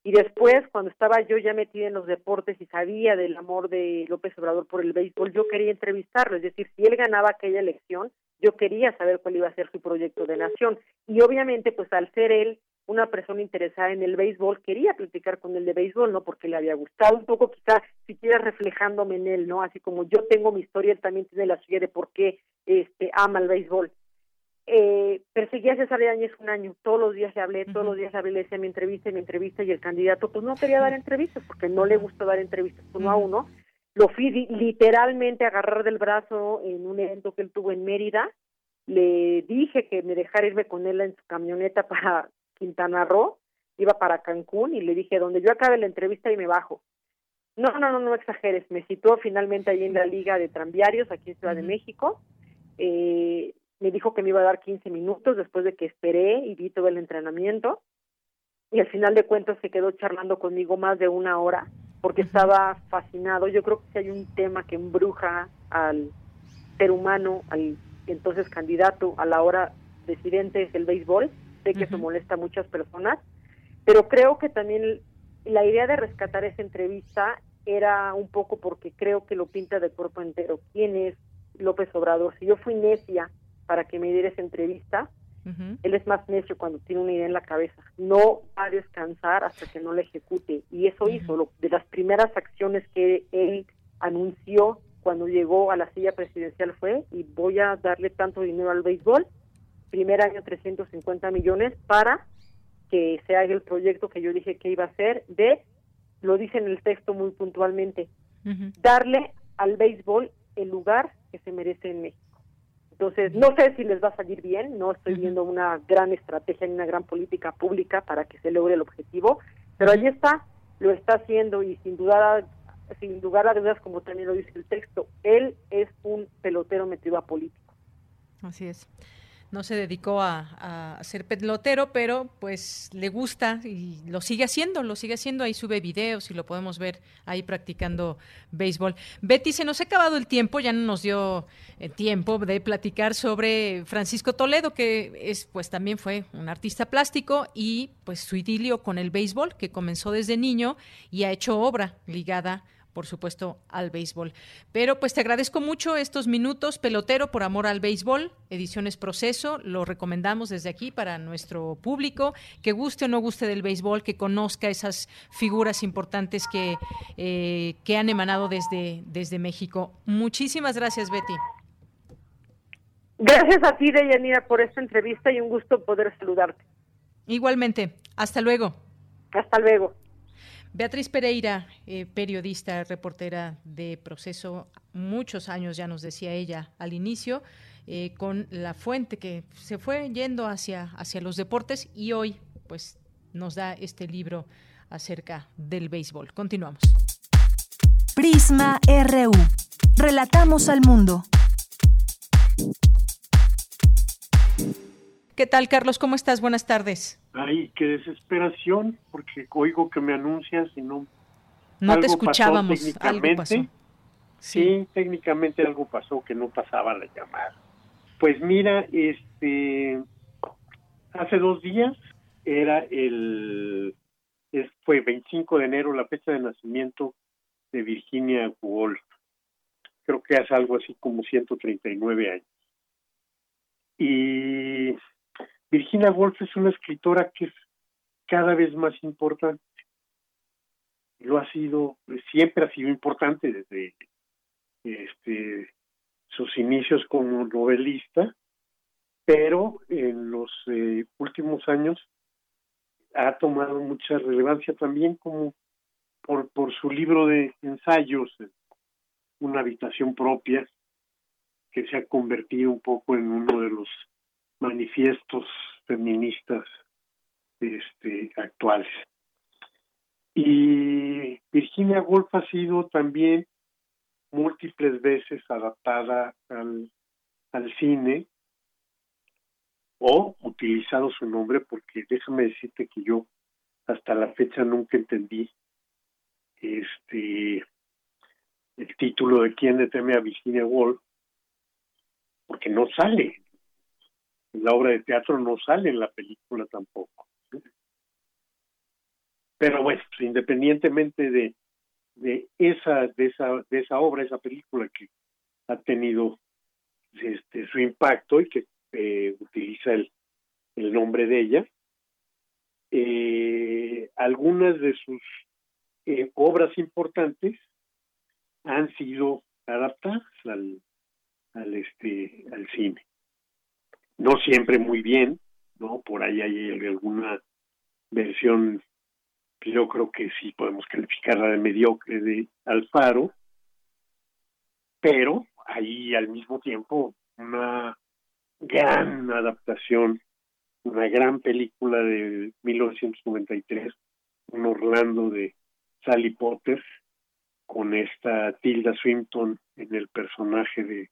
Y después, cuando estaba yo ya metida en los deportes y sabía del amor de López Obrador por el béisbol, yo quería entrevistarlo, es decir, si él ganaba aquella elección, yo quería saber cuál iba a ser su proyecto de nación. Y obviamente, pues al ser él una persona interesada en el béisbol, quería platicar con él de béisbol, ¿no? Porque le había gustado un poco, quizá siquiera reflejándome en él, ¿no? Así como yo tengo mi historia, él también tiene la suya de por qué este, ama el béisbol. Eh, perseguí a César Yáñez un año, todos los días le hablé, todos los días le hablé, le decía mi entrevista, mi entrevista, y el candidato pues no quería dar entrevistas, porque no le gusta dar entrevistas uno a uno. Lo fui literalmente a agarrar del brazo en un evento que él tuvo en Mérida, le dije que me dejara irme con él en su camioneta para Quintana Roo, iba para Cancún y le dije, donde yo acabe la entrevista y me bajo. No, no, no, no exageres, me citó finalmente ahí en la Liga de Tranviarios, aquí en Ciudad de México. Eh, me dijo que me iba a dar 15 minutos después de que esperé y vi todo el entrenamiento. Y al final de cuentas se quedó charlando conmigo más de una hora porque estaba fascinado. Yo creo que si hay un tema que embruja al ser humano, al entonces candidato a la hora presidente es el béisbol. Sé que eso molesta a muchas personas, pero creo que también la idea de rescatar esa entrevista era un poco porque creo que lo pinta de cuerpo entero. ¿Quién es López Obrador? Si yo fui necia para que me diera esa entrevista, él es más necio cuando tiene una idea en la cabeza. No va a descansar hasta que no la ejecute. Y eso hizo. Lo, de las primeras acciones que él anunció cuando llegó a la silla presidencial fue, y voy a darle tanto dinero al béisbol, primer año 350 millones para que se haga el proyecto que yo dije que iba a hacer de, lo dice en el texto muy puntualmente, darle al béisbol el lugar que se merece en México. Entonces, no sé si les va a salir bien, no estoy viendo una gran estrategia ni una gran política pública para que se logre el objetivo, pero allí está, lo está haciendo y sin duda sin lugar a dudas, como también lo dice el texto, él es un pelotero metido a político. Así es no se dedicó a, ser pelotero, pero pues le gusta y lo sigue haciendo, lo sigue haciendo, ahí sube videos y lo podemos ver ahí practicando béisbol. Betty, se nos ha acabado el tiempo, ya no nos dio eh, tiempo de platicar sobre Francisco Toledo, que es pues también fue un artista plástico y pues su idilio con el béisbol, que comenzó desde niño y ha hecho obra ligada por supuesto, al béisbol. Pero pues te agradezco mucho estos minutos, pelotero por amor al béisbol, ediciones Proceso, lo recomendamos desde aquí para nuestro público, que guste o no guste del béisbol, que conozca esas figuras importantes que, eh, que han emanado desde, desde México. Muchísimas gracias, Betty. Gracias a ti, Deyanira, por esta entrevista y un gusto poder saludarte. Igualmente. Hasta luego. Hasta luego. Beatriz Pereira, eh, periodista, reportera de proceso, muchos años ya nos decía ella al inicio, eh, con la fuente que se fue yendo hacia, hacia los deportes y hoy pues nos da este libro acerca del béisbol. Continuamos. Prisma RU. Relatamos al mundo. ¿Qué tal, Carlos? ¿Cómo estás? Buenas tardes. Ay, qué desesperación, porque oigo que me anuncias y no. No te escuchábamos. Técnicamente. Sí. técnicamente algo pasó que no pasaba la llamada. Pues mira, este. Hace dos días era el. fue 25 de enero la fecha de nacimiento de Virginia Woolf. Creo que hace algo así como 139 años. Y Virginia Woolf es una escritora que es cada vez más importante. Lo ha sido, siempre ha sido importante desde este, sus inicios como novelista, pero en los eh, últimos años ha tomado mucha relevancia también como por, por su libro de ensayos, Una habitación propia, que se ha convertido un poco en uno de los manifiestos feministas este, actuales. Y Virginia Woolf ha sido también múltiples veces adaptada al, al cine o utilizado su nombre porque déjame decirte que yo hasta la fecha nunca entendí este el título de quién le a Virginia Woolf porque no sale la obra de teatro no sale en la película tampoco. Pero bueno, independientemente de, de esa, de esa, de esa obra, esa película que ha tenido este, su impacto y que eh, utiliza el, el nombre de ella, eh, algunas de sus eh, obras importantes han sido adaptadas al, al este al cine no siempre muy bien no por ahí hay alguna versión yo creo que sí podemos calificarla de mediocre de Alfaro pero ahí al mismo tiempo una gran adaptación una gran película de 1993 un Orlando de Sally Potter con esta Tilda Swinton en el personaje de,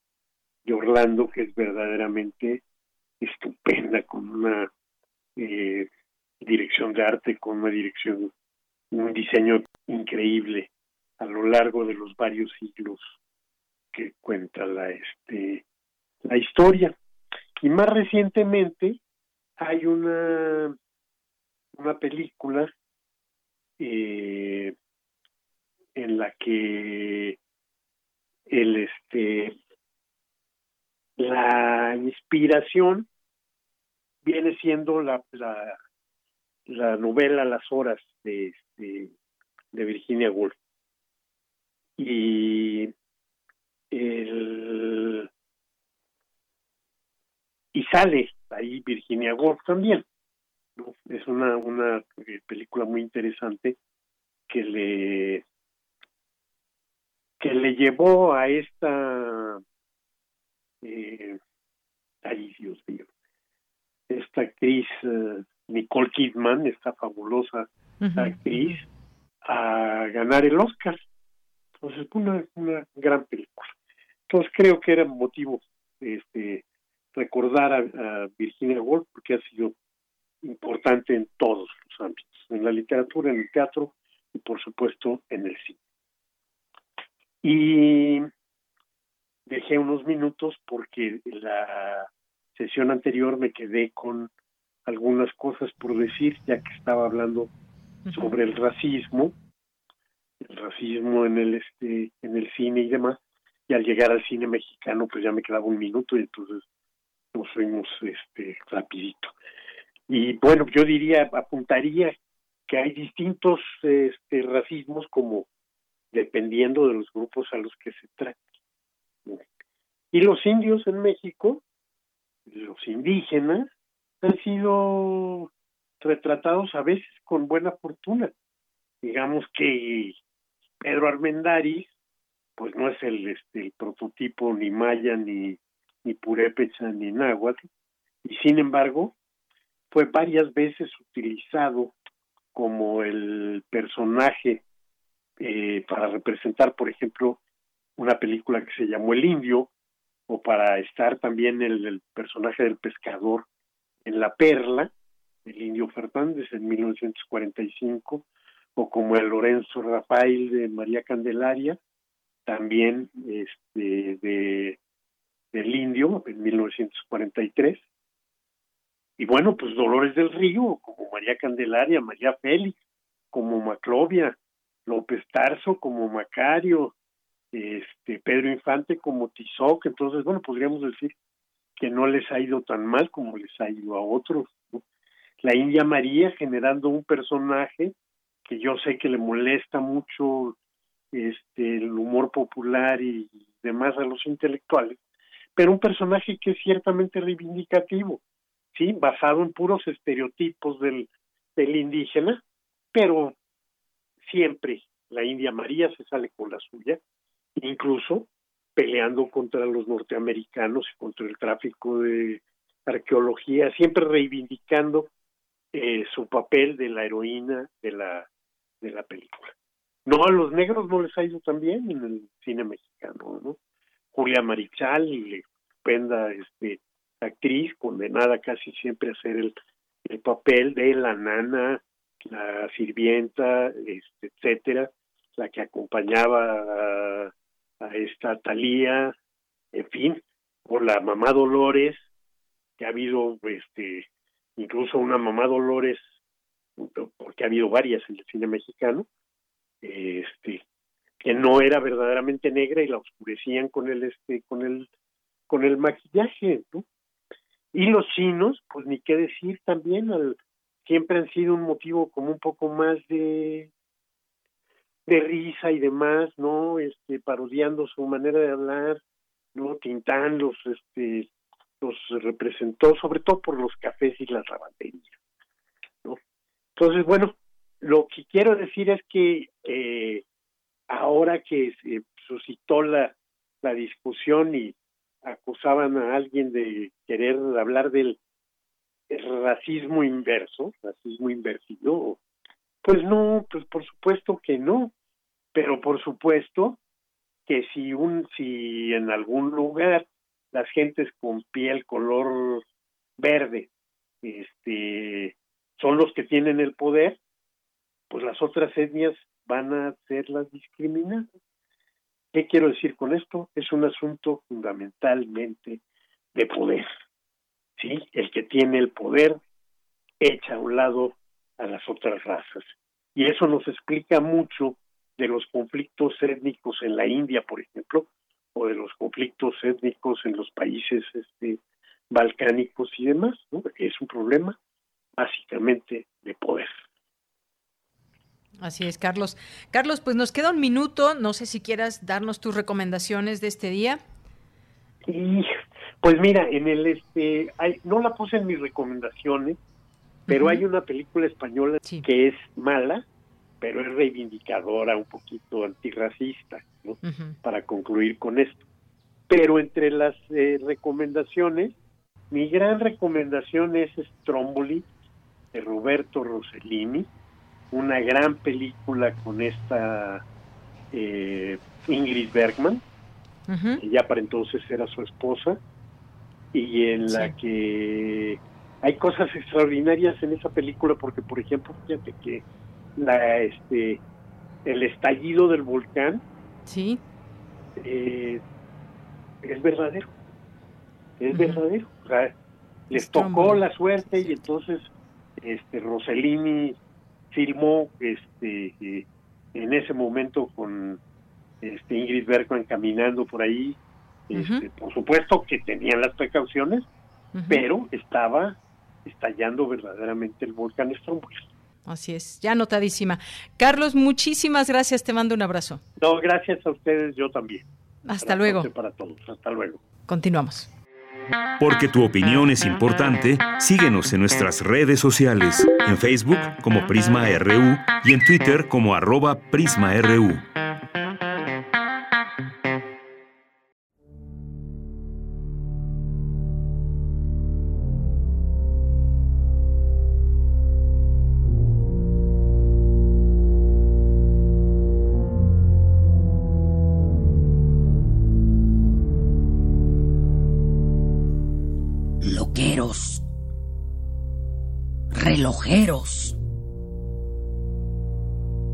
Orlando, que es verdaderamente estupenda, con una eh, dirección de arte, con una dirección, un diseño increíble a lo largo de los varios siglos que cuenta la este la historia. Y más recientemente hay una una película eh, en la que el este la inspiración viene siendo la, la, la novela Las horas de, este, de Virginia Woolf. Y el y sale ahí Virginia Woolf también es una una película muy interesante que le que le llevó a esta eh, ay Dios mío. Esta actriz eh, Nicole Kidman esta fabulosa actriz a ganar el Oscar. Entonces una, una gran película. Entonces creo que era motivo este recordar a, Virginia Woolf porque ha sido importante en todos los ámbitos en la literatura en el teatro y por supuesto en el cine. Y dejé unos minutos porque la sesión anterior me quedé con algunas cosas por decir, ya que estaba hablando sobre el racismo, el racismo en el este, en el cine y demás, y al llegar al cine mexicano, pues ya me quedaba un minuto y entonces nos fuimos este rapidito. Y bueno, yo diría, apuntaría que hay distintos este racismos como dependiendo de los grupos a los que se trate. Y los indios en México, los indígenas, han sido retratados a veces con buena fortuna. Digamos que Pedro Armendáriz, pues no es el, este, prototipo ni maya, ni, ni purépecha, ni náhuatl, y sin embargo, fue varias veces utilizado como el personaje eh, para representar, por ejemplo, una película que se llamó El Indio, o para estar también el, personaje del pescador en La Perla, el Indio Fernández en 1945, o como el Lorenzo Rafael de María Candelaria, también este, de del Indio en 1943. Y bueno, pues Dolores del Río, como María Candelaria, María Félix, como Maclovia, López Tarso como Macario, este Pedro Infante como Tizoc, entonces bueno, podríamos decir que no les ha ido tan mal como les ha ido a otros. La India María generando un personaje que yo sé que le molesta mucho este el humor popular y demás a los intelectuales, pero un personaje que es ciertamente reivindicativo, sí, basado en puros estereotipos del indígena, pero siempre la India María se sale con la suya, incluso peleando contra los norteamericanos y contra el tráfico de arqueología, siempre reivindicando eh, su papel de la heroína de la de la película. No, a los negros no les ha ido tan bien en el cine mexicano, ¿no? Julia Marichal, estupenda este, actriz, condenada casi siempre a hacer el, el papel de la nana la sirvienta, este, etcétera, la que acompañaba a, esta Talía, en fin, o la mamá Dolores, que ha habido este incluso una mamá Dolores, porque ha habido varias en el cine mexicano, este que no era verdaderamente negra y la oscurecían con el este con el con el maquillaje, ¿no? Y los chinos, pues ni qué decir también, al, siempre han sido un motivo como un poco más de de risa y demás, ¿no? Este, parodiando su manera de hablar, ¿no? Tintán los, este, los representó, sobre todo por los cafés y las lavanderías, ¿no? Entonces, bueno, lo que quiero decir es que eh, ahora que se suscitó la, la discusión y acusaban a alguien de querer hablar del racismo inverso, racismo invertido, pues no, pues por supuesto que no, pero por supuesto que si un si en algún lugar las gentes con piel color verde este son los que tienen el poder, pues las otras etnias van a ser las discriminadas. ¿Qué quiero decir con esto? Es un asunto fundamentalmente de poder. ¿Sí? El que tiene el poder echa a un lado a las otras razas. Y eso nos explica mucho de los conflictos étnicos en la India, por ejemplo, o de los conflictos étnicos en los países este, balcánicos y demás, ¿no? es un problema básicamente de poder. Así es, Carlos. Carlos, pues nos queda un minuto. No sé si quieras darnos tus recomendaciones de este día. Y pues mira, en el este, no la puse en mis recomendaciones, pero hay una película española que es mala, pero es reivindicadora, un poquito antirracista, ¿no? Para concluir con esto. Pero entre las eh, recomendaciones, mi gran recomendación es Stromboli, de Roberto Rossellini, una gran película con esta eh, Ingrid Bergman, que ya para entonces era su esposa, y en la que hay cosas extraordinarias en esa película porque por ejemplo fíjate que la este el estallido del volcán sí. eh, es verdadero es verdadero o sea, les tocó la suerte y entonces este Rossellini filmó este eh, en ese momento con este Ingrid Bergman caminando por ahí este, por supuesto que tenían las precauciones pero estaba estallando verdaderamente el volcán Stromboli. Así es, ya notadísima. Carlos, muchísimas gracias, te mando un abrazo. No, gracias a ustedes, yo también. Hasta luego. Para todos, hasta luego. Continuamos. Porque tu opinión es importante, síguenos en nuestras redes sociales, en Facebook como Prisma RU y en Twitter como arroba PrismaRU.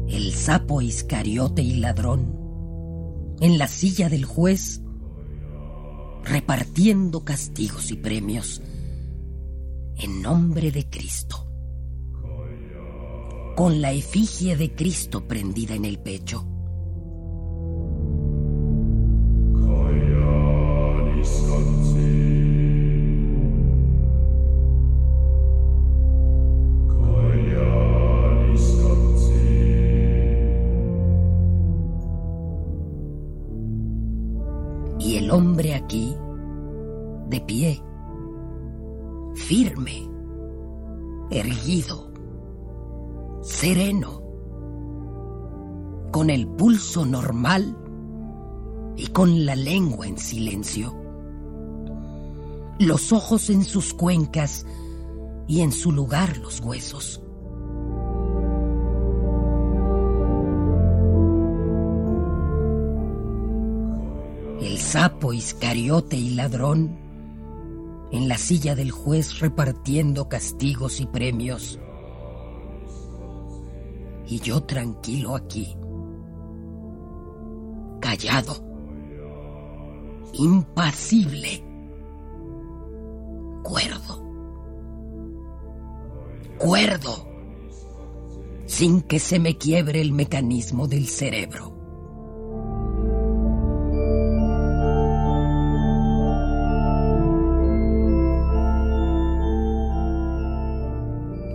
El sapo iscariote y ladrón en la silla del juez repartiendo castigos y premios en nombre de Cristo, con la efigie de Cristo prendida en el pecho. Con la lengua en silencio, los ojos en sus cuencas y en su lugar los huesos. sapo, iscariote y ladrón, en la silla del juez repartiendo castigos y premios. Y yo tranquilo aquí, callado, impasible, cuerdo. cuerdo, sin que se me quiebre el mecanismo del cerebro.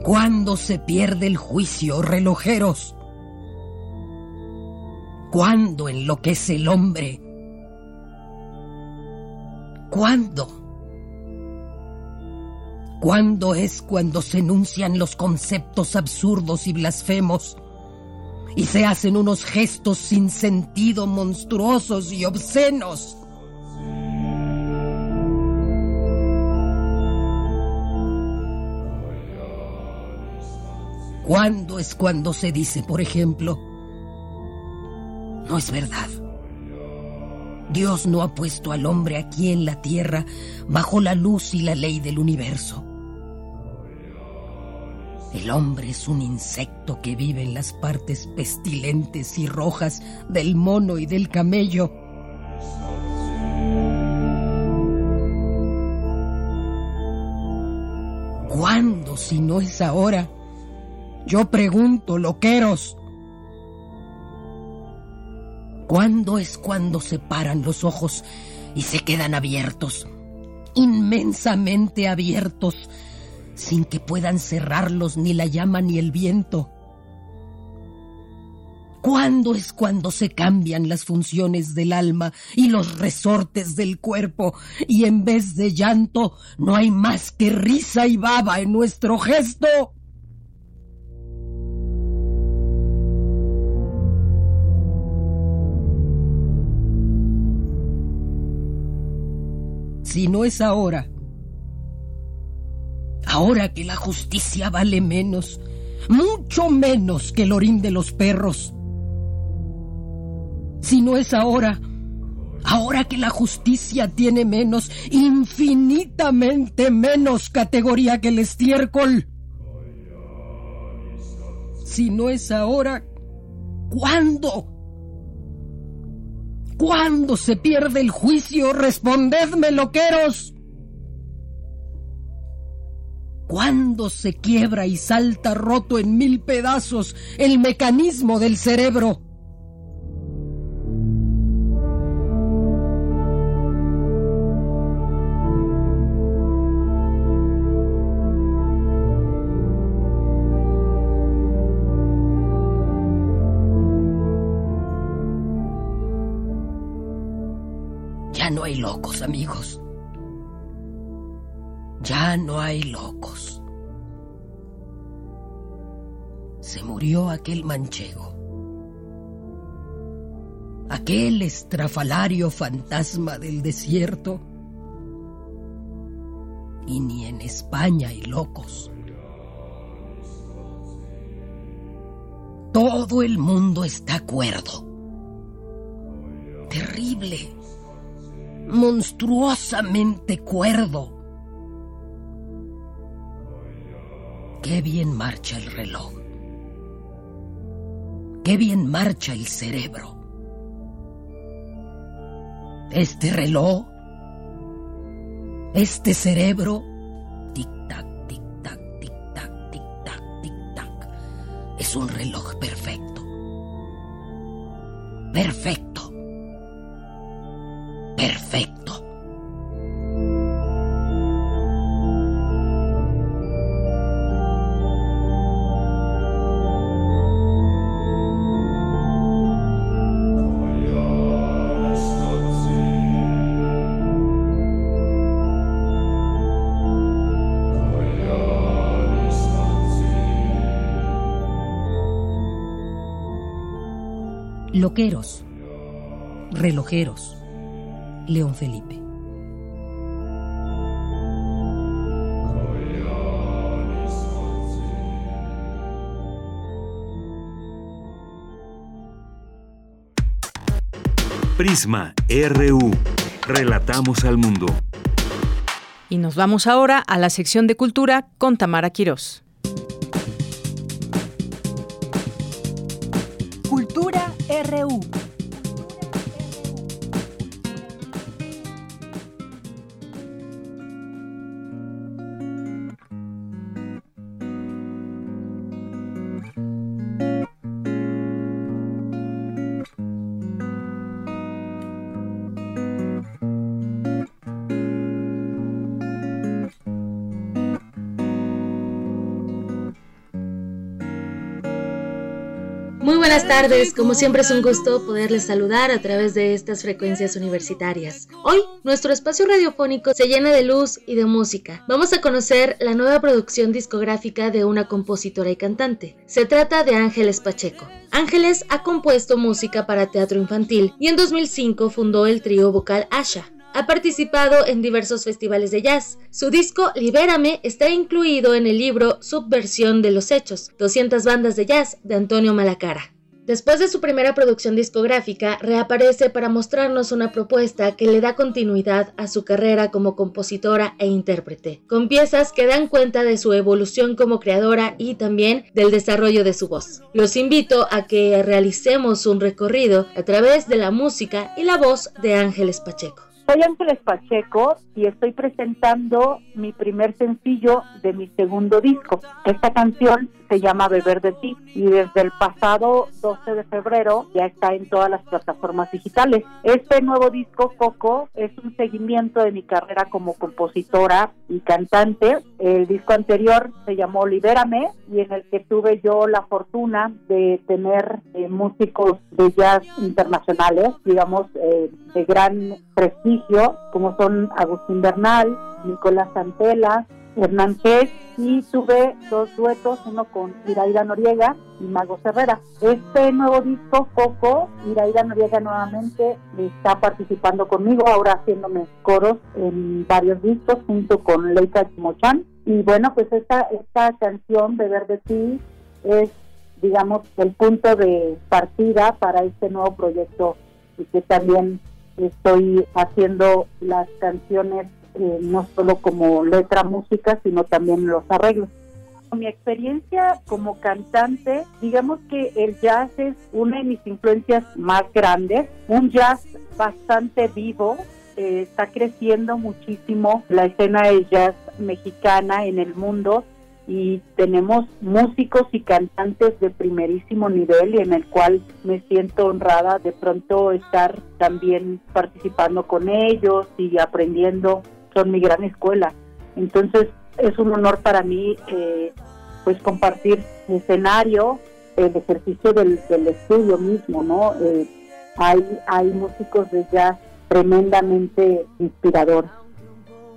¿Cuándo se pierde el juicio, relojeros? ¿Cuándo enloquece el hombre? ¿Cuándo? ¿Cuándo es cuando se enuncian los conceptos absurdos y blasfemos y se hacen unos gestos sin sentido monstruosos y obscenos? ¿Cuándo es cuando se dice, por ejemplo, no es verdad? Dios no ha puesto al hombre aquí en la tierra bajo la luz y la ley del universo. El hombre es un insecto que vive en las partes pestilentes y rojas del mono y del camello. ¿Cuándo si no es ahora? Yo pregunto, loqueros. ¿Cuándo es cuando se paran los ojos y se quedan abiertos? Inmensamente abiertos, sin que puedan cerrarlos ni la llama ni el viento. ¿Cuándo es cuando se cambian las funciones del alma y los resortes del cuerpo y en vez de llanto no hay más que risa y baba en nuestro gesto? Si no es ahora. Ahora que la justicia vale menos, mucho menos que el orín de los perros. Si no es ahora, ahora que la justicia tiene menos, infinitamente menos categoría que el estiércol. Si no es ahora, ¿cuándo? ¿Cuándo se pierde el juicio? Respondedme, loqueros. ¿Cuándo se quiebra y salta roto en mil pedazos el mecanismo del cerebro? Locos, amigos. Ya no hay locos. Se murió aquel manchego. Aquel estrafalario fantasma del desierto. Y ni en España hay locos. Todo el mundo está cuerdo. Terrible monstruosamente cuerdo. Qué bien marcha el reloj. Qué bien marcha el cerebro. Este reloj, este cerebro, tic-tac, tic-tac, tic-tac, tic-tac, tic-tac, es un reloj perfecto. Perfecto perfecto. Loqueros, relojeros, León Felipe. Prisma RU. Relatamos al mundo. Y nos vamos ahora a la sección de cultura con Tamara Quirós. Cultura RU. Buenas tardes, como siempre es un gusto poderles saludar a través de estas frecuencias universitarias. Hoy nuestro espacio radiofónico se llena de luz y de música. Vamos a conocer la nueva producción discográfica de una compositora y cantante. Se trata de Ángeles Pacheco. Ángeles ha compuesto música para teatro infantil y en 2005 fundó el trío vocal Asha. Ha participado en diversos festivales de jazz. Su disco Libérame está incluido en el libro Subversión de los Hechos, 200 bandas de jazz de Antonio Malacara. Después de su primera producción discográfica, reaparece para mostrarnos una propuesta que le da continuidad a su carrera como compositora e intérprete, con piezas que dan cuenta de su evolución como creadora y también del desarrollo de su voz. Los invito a que realicemos un recorrido a través de la música y la voz de Ángeles Pacheco. Soy Ángeles Pacheco y estoy presentando mi primer sencillo de mi segundo disco. Esta canción se llama Beber de ti y desde el pasado 12 de febrero ya está en todas las plataformas digitales. Este nuevo disco, Coco, es un seguimiento de mi carrera como compositora y cantante. El disco anterior se llamó Libérame y en el que tuve yo la fortuna de tener eh, músicos de jazz internacionales, digamos, eh, de gran prestigio, como son Agustín Bernal, Nicolás Santela, Hernán y tuve dos duetos, uno con Iraida Noriega y Mago Herrera. Este nuevo disco, Coco, Iraida Noriega nuevamente está participando conmigo, ahora haciéndome coros en varios discos junto con Leita Chimochan. Y bueno, pues esta, esta canción, Beber de ti, es, digamos, el punto de partida para este nuevo proyecto y que también estoy haciendo las canciones eh, no solo como letra, música, sino también los arreglos. Mi experiencia como cantante, digamos que el jazz es una de mis influencias más grandes, un jazz bastante vivo, eh, está creciendo muchísimo la escena de jazz mexicana en el mundo y tenemos músicos y cantantes de primerísimo nivel y en el cual me siento honrada de pronto estar también participando con ellos y aprendiendo son mi gran escuela. Entonces es un honor para mí eh, pues compartir escenario, el ejercicio del, estudio mismo, ¿no? Eh, hay, hay músicos de jazz tremendamente inspiradores.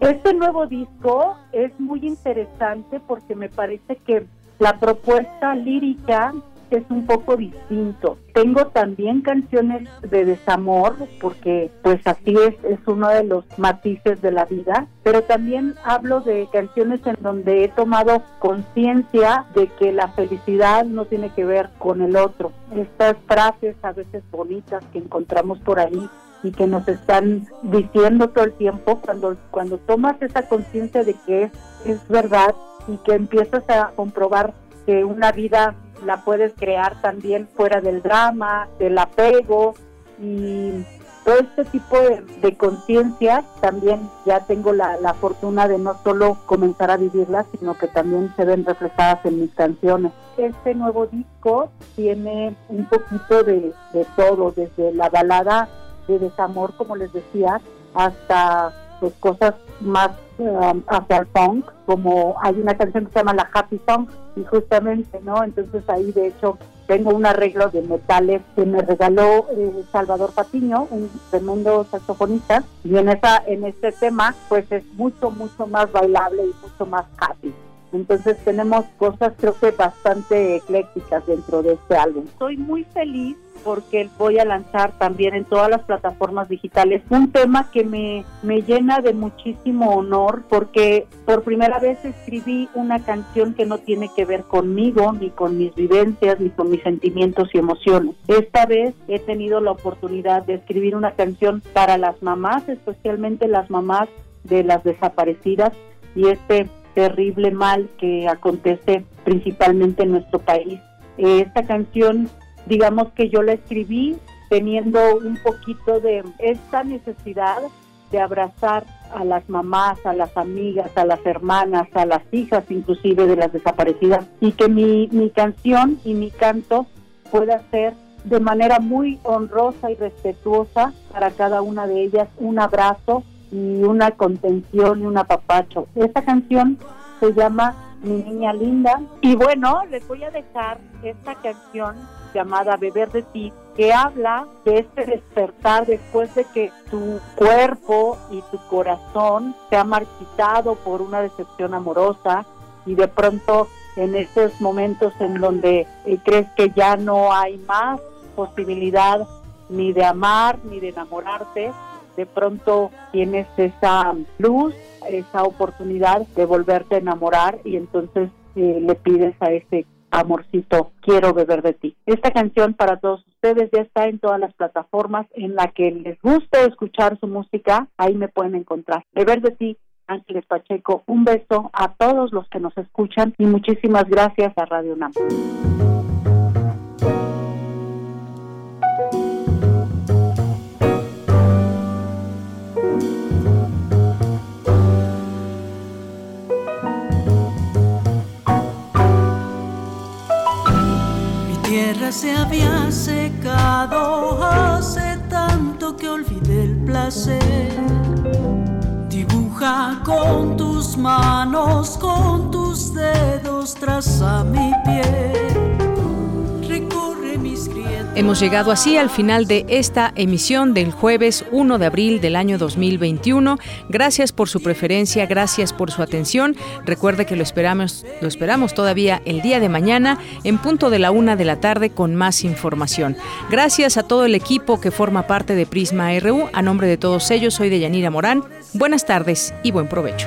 Este nuevo disco es muy interesante porque me parece que la propuesta lírica es un poco distinto. Tengo también canciones de desamor, porque pues así es, es uno de los matices de la vida, pero también hablo de canciones en donde he tomado conciencia de que la felicidad no tiene que ver con el otro. Estas frases a veces bonitas que encontramos por ahí y que nos están diciendo todo el tiempo, cuando, cuando tomas esa conciencia de que es, es verdad y que empiezas a comprobar que una vida la puedes crear también fuera del drama, del apego y todo este tipo de, conciencia también ya tengo la, fortuna de no solo comenzar a vivirlas, sino que también se ven reflejadas en mis canciones. Este nuevo disco tiene un poquito de, de todo, desde la balada de desamor, como les decía, hasta pues cosas más um, hacia el punk, como hay una canción que se llama La Happy Song, y justamente, ¿no? Entonces ahí de hecho tengo un arreglo de metales que me regaló eh, Salvador Patiño, un tremendo saxofonista, y en esa en este tema pues es mucho mucho más bailable y mucho más happy. Entonces tenemos cosas creo que bastante eclécticas dentro de este álbum. Estoy muy feliz porque voy a lanzar también en todas las plataformas digitales un tema que me, me llena de muchísimo honor porque por primera vez escribí una canción que no tiene que ver conmigo, ni con mis vivencias, ni con mis sentimientos y emociones. Esta vez he tenido la oportunidad de escribir una canción para las mamás, especialmente las mamás de las desaparecidas y este terrible mal que acontece principalmente en nuestro país. Esta canción digamos que yo la escribí teniendo un poquito de esta necesidad de abrazar a las mamás, a las amigas, a las hermanas, a las hijas inclusive de las desaparecidas y que mi, mi canción y mi canto pueda ser de manera muy honrosa y respetuosa para cada una de ellas un abrazo y una contención y un apapacho. Esta canción se llama mi niña linda. Y bueno, les voy a dejar esta canción llamada Beber de ti, que habla de este despertar después de que tu cuerpo y tu corazón se ha marchitado por una decepción amorosa y de pronto en esos momentos en donde eh, crees que ya no hay más posibilidad ni de amar ni de enamorarte, de pronto tienes esa luz, esa oportunidad de volverte a enamorar y entonces eh, le pides a ese amorcito, quiero beber de ti. Esta canción para todos ustedes ya está en todas las plataformas en la que les guste escuchar su música, ahí me pueden encontrar. Beber de ti, Ángeles Pacheco, un beso a todos los que nos escuchan y muchísimas gracias a Radio NAM. se había secado hace tanto que olvidé el placer. Dibuja con tus manos, con tus dedos, traza mi piel Hemos llegado así al final de esta emisión del jueves 1 de abril del año 2021. Gracias por su preferencia, gracias por su atención. Recuerde que lo esperamos, lo esperamos todavía el día de mañana en punto de la una de la tarde con más información. Gracias a todo el equipo que forma parte de Prisma RU. A nombre de todos ellos, soy de Yanira Morán. Buenas tardes y buen provecho.